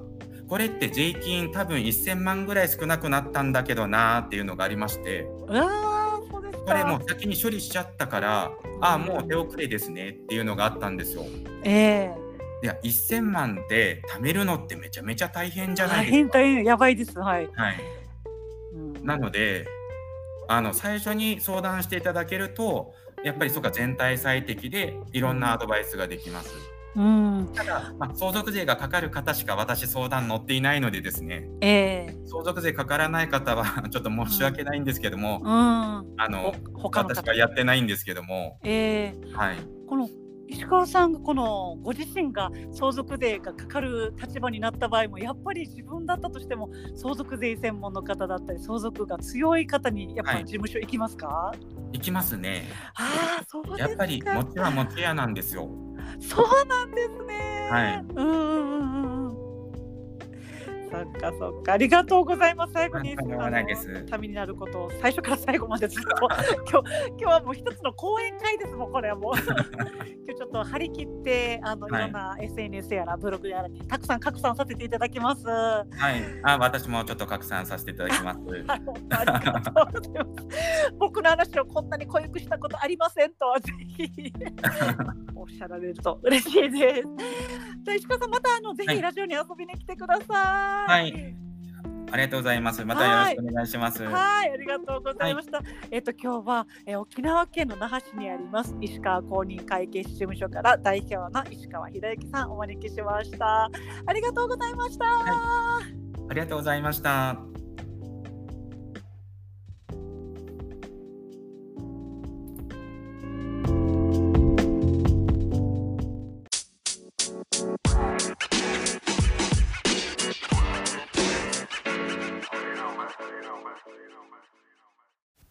これって税金多分1000万ぐらい少なくなったんだけどなーっていうのがありましてうわ。これもう先に処理しちゃったからああもう手遅れですねっていうのがあったんですよ。ええいや1000万で貯めるのってめちゃめちゃ大変じゃな大いですか。変大変やばいですはい。はい、うんなのであの最初に相談していただけるとやっぱりそうか全体最適でいろんなアドバイスができます。うんただ、まあ、相続税がかかる方しか私相談乗っていないのでですね。ええ。相続税かからない方は ちょっと申し訳ないんですけども、うん。あのほ他の方。私はやってないんですけども、ええ。はい、この石川さんがこのご自身が相続税がかかる立場になった場合もやっぱり自分だったとしても相続税専門の方だったり相続が強い方にやっぱはい。り事務所行きますか、行きますね。ああそうやっぱり持ちは持ち屋なんですよ。そうなんですね。はい。うんうんうんうんそっかそっかありがとうございます最後にためになることを最初から最後までずっと 今日今日はもう一つの講演会ですもんこれはもう 今日ちょっと張り切ってあのいはいろんな SNS やらブログやらにたくさん拡散させていただきます。ははい、あ私もちょっと拡散させていただきます。い、本当ありがとうございます。僕の話をこんなに濃ゆくしたことありませんとぜひおっしゃられると嬉しいです。じゃあ石川さんまたあのぜはいひラジオに遊びに来てください。はいありがとうございます。またよろしくお願いします。はい、ありがとうございました。えっと今日は、えー沖縄県の那覇市にあります石川公認会計士事務所から代表の石川博之さんお招きしました。ありがとうございました。ありがとうございました。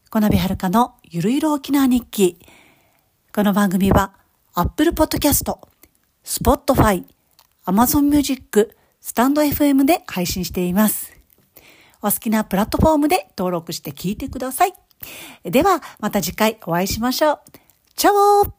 このびはるかのゆるゆる沖縄日記。この番組は Apple Podcast、Spotify、Amazon Music、スタンド FM で配信しています。お好きなプラットフォームで登録して聞いてください。では、また次回お会いしましょう。チャオ